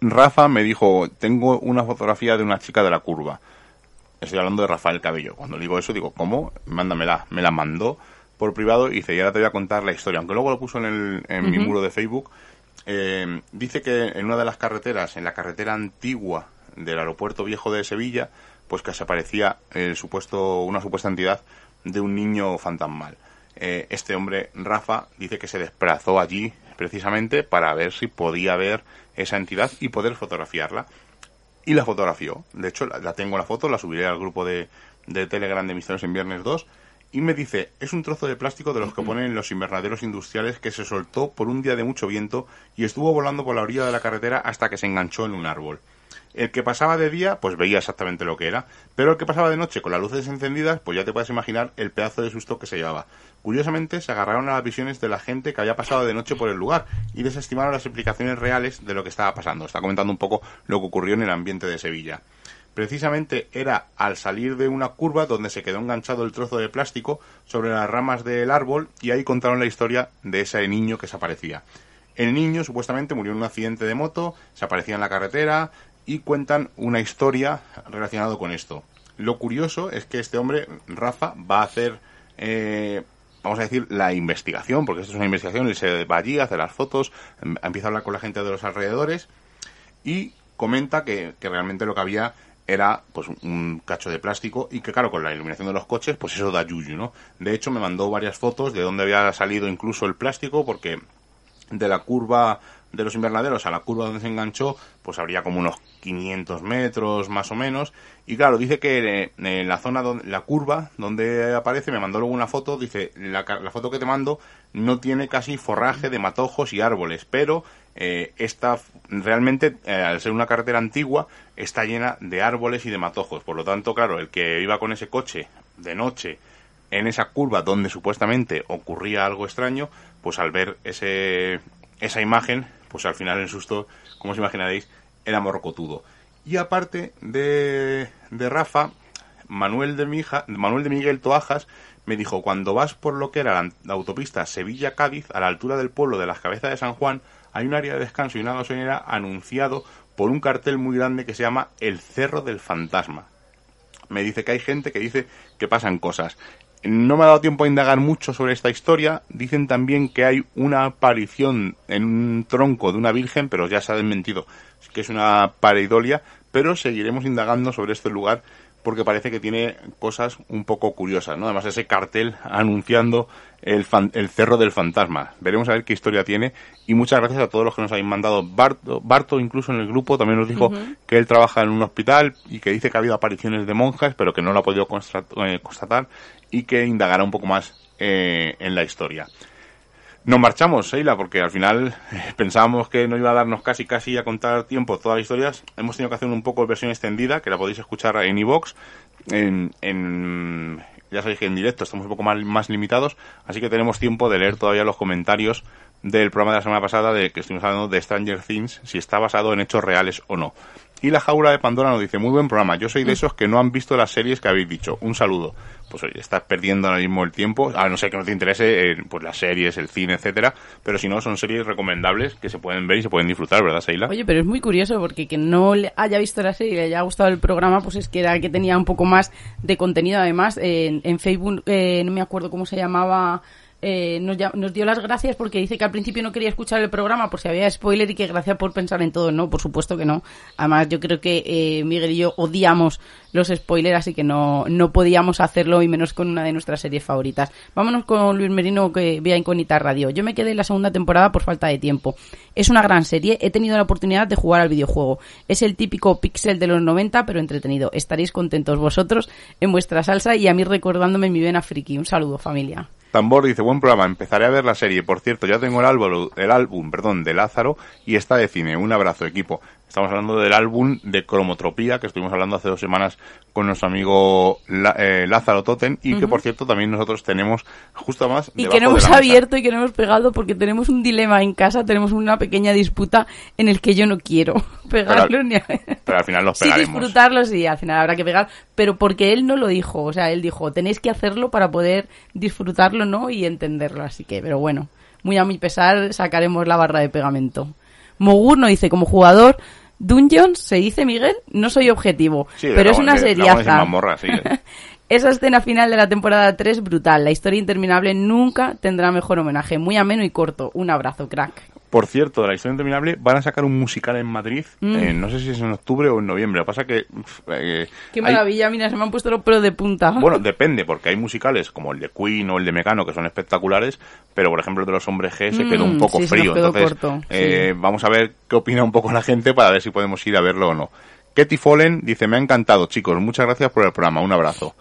Rafa me dijo, tengo una fotografía de una chica de la curva. Estoy hablando de Rafael Cabello. Cuando digo eso, digo, ¿cómo? Mándamela. Me la mandó por privado y dice, y ahora te voy a contar la historia. Aunque luego lo puso en, el, en uh -huh. mi muro de Facebook. Eh, dice que en una de las carreteras, en la carretera antigua del aeropuerto viejo de Sevilla, pues que se aparecía el supuesto, una supuesta entidad de un niño fantasmal. Eh, este hombre, Rafa, dice que se desplazó allí precisamente para ver si podía ver esa entidad y poder fotografiarla. Y la fotografió. De hecho, la, tengo la foto, la subiré al grupo de, de Telegram de Misterios en Viernes 2. Y me dice, es un trozo de plástico de los que ponen en los invernaderos industriales que se soltó por un día de mucho viento y estuvo volando por la orilla de la carretera hasta que se enganchó en un árbol. El que pasaba de día, pues veía exactamente lo que era, pero el que pasaba de noche con las luces encendidas, pues ya te puedes imaginar el pedazo de susto que se llevaba. Curiosamente, se agarraron a las visiones de la gente que había pasado de noche por el lugar y desestimaron las explicaciones reales de lo que estaba pasando. Está comentando un poco lo que ocurrió en el ambiente de Sevilla. precisamente era al salir de una curva donde se quedó enganchado el trozo de plástico sobre las ramas del árbol y ahí contaron la historia de ese niño que se aparecía. El niño supuestamente murió en un accidente de moto, se aparecía en la carretera y cuentan una historia relacionada con esto. Lo curioso es que este hombre, Rafa, va a hacer, eh, vamos a decir, la investigación, porque esto es una investigación, él se va allí, hace las fotos, em, empieza a hablar con la gente de los alrededores y comenta que, realmente lo que había era pues un cacho de plástico y que claro con la iluminación de los coches pues eso da yuyu no de hecho me mandó varias fotos de donde había salido incluso el plástico porque de la curva de los invernaderos a la curva donde se enganchó, pues habría como unos 500 metros más o menos. Y claro, dice que en la zona, donde, la curva donde aparece, me mandó luego una foto, dice, la, la foto que te mando no tiene casi forraje de matojos y árboles, pero eh, esta realmente, eh, al ser una carretera antigua, está llena de árboles y de matojos. Por lo tanto, claro, el que iba con ese coche de noche en esa curva donde supuestamente ocurría algo extraño, pues al ver ese, esa imagen, pues al final el susto, como os imaginaréis, era morrocotudo. Y aparte de, de Rafa, Manuel de, Mija, Manuel de Miguel Toajas me dijo, cuando vas por lo que era la, autopista Sevilla-Cádiz, a la altura del pueblo de las Cabezas de San Juan, hay un área de descanso y una gasolinera anunciado por un cartel muy grande que se llama El Cerro del Fantasma. Me dice que hay gente que dice que pasan cosas. No me ha dado tiempo a indagar mucho sobre esta historia. Dicen también que hay una aparición en un tronco de una virgen, pero ya se ha desmentido que es una pareidolia. Pero seguiremos indagando sobre este lugar porque parece que tiene cosas un poco curiosas, ¿no? Además ese cartel anunciando el, el cerro del fantasma. Veremos a ver qué historia tiene y muchas gracias a todos los que nos habéis mandado. Barto, Barto incluso en el grupo también nos dijo que él trabaja en un hospital y que dice que ha habido apariciones de monjas, pero que no lo ha podido eh, constatar y que indagará un poco más eh, en la historia. Nos marchamos, Sheila, porque al final eh, pensábamos que no iba a darnos casi casi a contar tiempo todas las historias. Hemos tenido que hacer un poco de versión extendida, que la podéis escuchar en iVox. En, en, ya sabéis que en directo estamos un poco más, más limitados, así que tenemos tiempo de leer todavía los comentarios del programa de la semana pasada de que estuvimos hablando de Stranger Things, si está basado en hechos reales o no. Y la jaula de Pandora nos dice, muy buen programa, yo soy de esos que no han visto las series que habéis dicho. Un saludo. Pues oye, estás perdiendo ahora mismo el tiempo, a no ser que no te interese eh, pues las series, el cine, etcétera, pero si no, son series recomendables que se pueden ver y se pueden disfrutar, ¿verdad, Seila? Oye, pero es muy curioso porque que no le haya visto la serie y le haya gustado el programa, pues es que era que tenía un poco más de contenido. Además, en, Facebook, eh, no me acuerdo cómo se llamaba eh, nos, nos, dio las gracias porque dice que al principio no quería escuchar el programa por si había spoiler y que gracias por pensar en todo. No, por supuesto que no. Además, yo creo que eh, Miguel y yo odiamos los spoilers, así que no, no podíamos hacerlo y menos con una de nuestras series favoritas. Vámonos con Luis Merino que vea Incógnita Radio. Yo me quedé en la segunda temporada por falta de tiempo. Es una gran serie, he tenido la oportunidad de jugar al videojuego. Es el típico pixel de los 90, pero entretenido. Estaréis contentos vosotros en vuestra salsa y a mí recordándome mi vena friki. Un saludo, familia. Tambor dice, buen programa, empezaré a ver la serie. Por cierto, ya tengo el álbum, el álbum perdón, de Lázaro y está de cine. Un abrazo, equipo. Estamos hablando del álbum de Cromotropía, que estuvimos hablando hace dos semanas con nuestro amigo eh, Lázaro Toten, y que por cierto también nosotros tenemos justo más. Y que no hemos abierto y que no hemos pegado porque tenemos un dilema en casa, tenemos una pequeña disputa en el que yo no quiero pegarlo pero, ni pero al final los pegaremos. Sí, disfrutarlo sí, al final habrá que pegar, pero porque él no lo dijo, o sea, él dijo, tenéis que hacerlo para poder disfrutarlo, ¿no? Y entenderlo, así que, pero bueno, muy a mi pesar sacaremos la barra de pegamento. Mogur no dice, como jugador, Dungeons, se dice Miguel, no soy objetivo, pero es una seriaza. Esa escena final de la temporada 3 brutal. La historia interminable nunca tendrá mejor homenaje. Muy ameno y corto. Un abrazo, crack. Por cierto, de la historia interminable van a sacar un musical en Madrid, mm. eh, no sé si es en octubre o en noviembre. Lo que pasa que... Eh, Qué maravilla, mira, se me han puesto los pelos de punta. Bueno, depende, porque hay musicales como el de Queen o el de Mecano que son espectaculares, pero por ejemplo el de los hombres G se quedó un mm, poco frío. Entonces, eh, vamos a ver qué opina un poco la gente para ver si podemos ir a verlo o no. Ketty Fallen dice, me ha encantado, chicos, muchas gracias por el programa, un abrazo.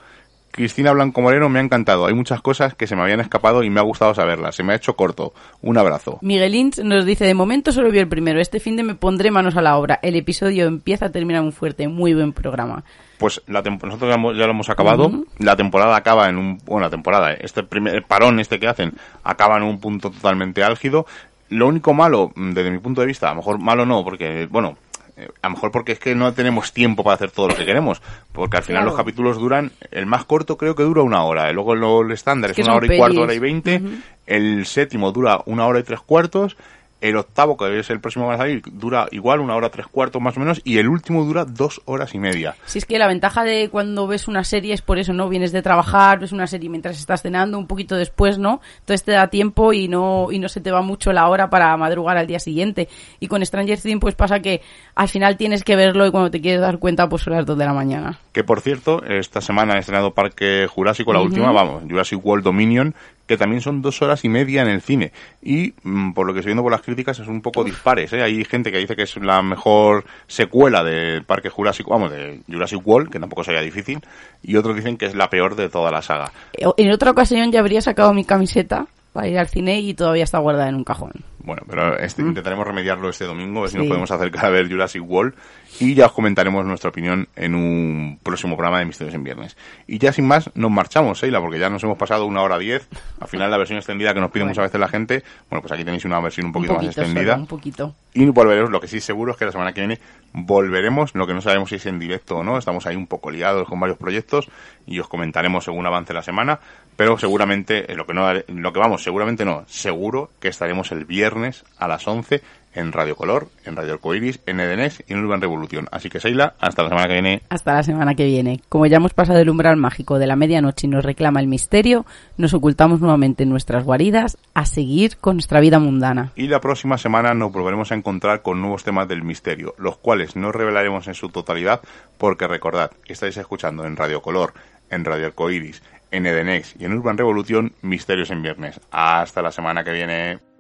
Cristina Blanco Moreno me ha encantado. Hay muchas cosas que se me habían escapado y me ha gustado saberlas. Se me ha hecho corto. Un abrazo. Miguel nos dice, de momento solo vi el primero. Este fin de me pondré manos a la obra. El episodio empieza a terminar muy fuerte. Muy buen programa. Pues la nosotros ya, lo hemos acabado. La temporada acaba en un... Bueno, la temporada, este primer parón este que hacen, acaba en un punto totalmente álgido. Lo único malo, desde mi punto de vista, a lo mejor malo no, porque, bueno, Eh, a lo mejor porque es que no tenemos tiempo para hacer todo lo que queremos. Porque al final Claro. los capítulos duran, el más corto creo que dura una hora. y Luego lo- el estándar es que una hora y cuarto, hora y veinte. El séptimo dura una hora y tres cuartos. El octavo, que es el próximo que va a salir, dura igual una hora tres cuartos más o menos. Y el último dura dos horas y media. Si es que la ventaja de cuando ves una serie es por eso, ¿no? Vienes de trabajar, ves una serie mientras estás cenando, un poquito después, ¿no? Entonces te da tiempo y no, y no se te va mucho la hora para madrugar al día siguiente. Y con Stranger Things pues pasa que al final tienes que verlo y cuando te quieres dar cuenta pues son las 2 de la mañana. Que por cierto, esta semana ha estrenado Parque Jurásico, la última, vamos, Jurassic World Dominion, que también son dos horas y media en el cine. Y mm, por lo que estoy viendo por las críticas es un poco dispares, ¿eh? Hay gente que dice que es la mejor secuela de Parque Jurásico, vamos, de Jurassic World, que tampoco sería difícil, y otros dicen que es la peor de toda la saga. Eh, En otra ocasión ya habría sacado mi camiseta para ir al cine y todavía está guardada en un cajón. Bueno, pero este, intentaremos remediarlo este domingo, a ver si nos Sí. podemos acercar a ver Jurassic World y ya os comentaremos nuestra opinión en un próximo programa de Misterios en Viernes. Y ya sin más, nos marchamos, Seila, porque ya nos hemos pasado una hora diez. Al final la versión extendida que nos pide Bueno. muchas veces la gente, bueno, pues aquí tenéis una versión un Un poquito, más extendida. solo, un poquito. Y volveremos, lo que sí seguro es que la semana que viene volveremos, lo que no sabemos si es en directo o no, estamos ahí un poco liados con varios proyectos y os comentaremos según avance la semana, pero seguramente, eh, lo que no, lo que vamos, seguramente no, seguro que estaremos el viernes a las 11 en Radio Color, en Radio Arcoiris, en Edenes y en Urban Revolución. Así que Seila, hasta la semana que viene. Hasta la semana que viene. Como ya hemos pasado el umbral mágico de la medianoche y nos reclama el misterio, nos ocultamos nuevamente en nuestras guaridas a seguir con nuestra vida mundana. Y la próxima semana nos volveremos a encontrar con nuevos temas del misterio, los cuales no revelaremos en su totalidad, porque recordad, estáis escuchando en Radio Color, en Radio Arcoiris, en Edenex y en Urban Revolución Misterios en Viernes. Hasta la semana que viene.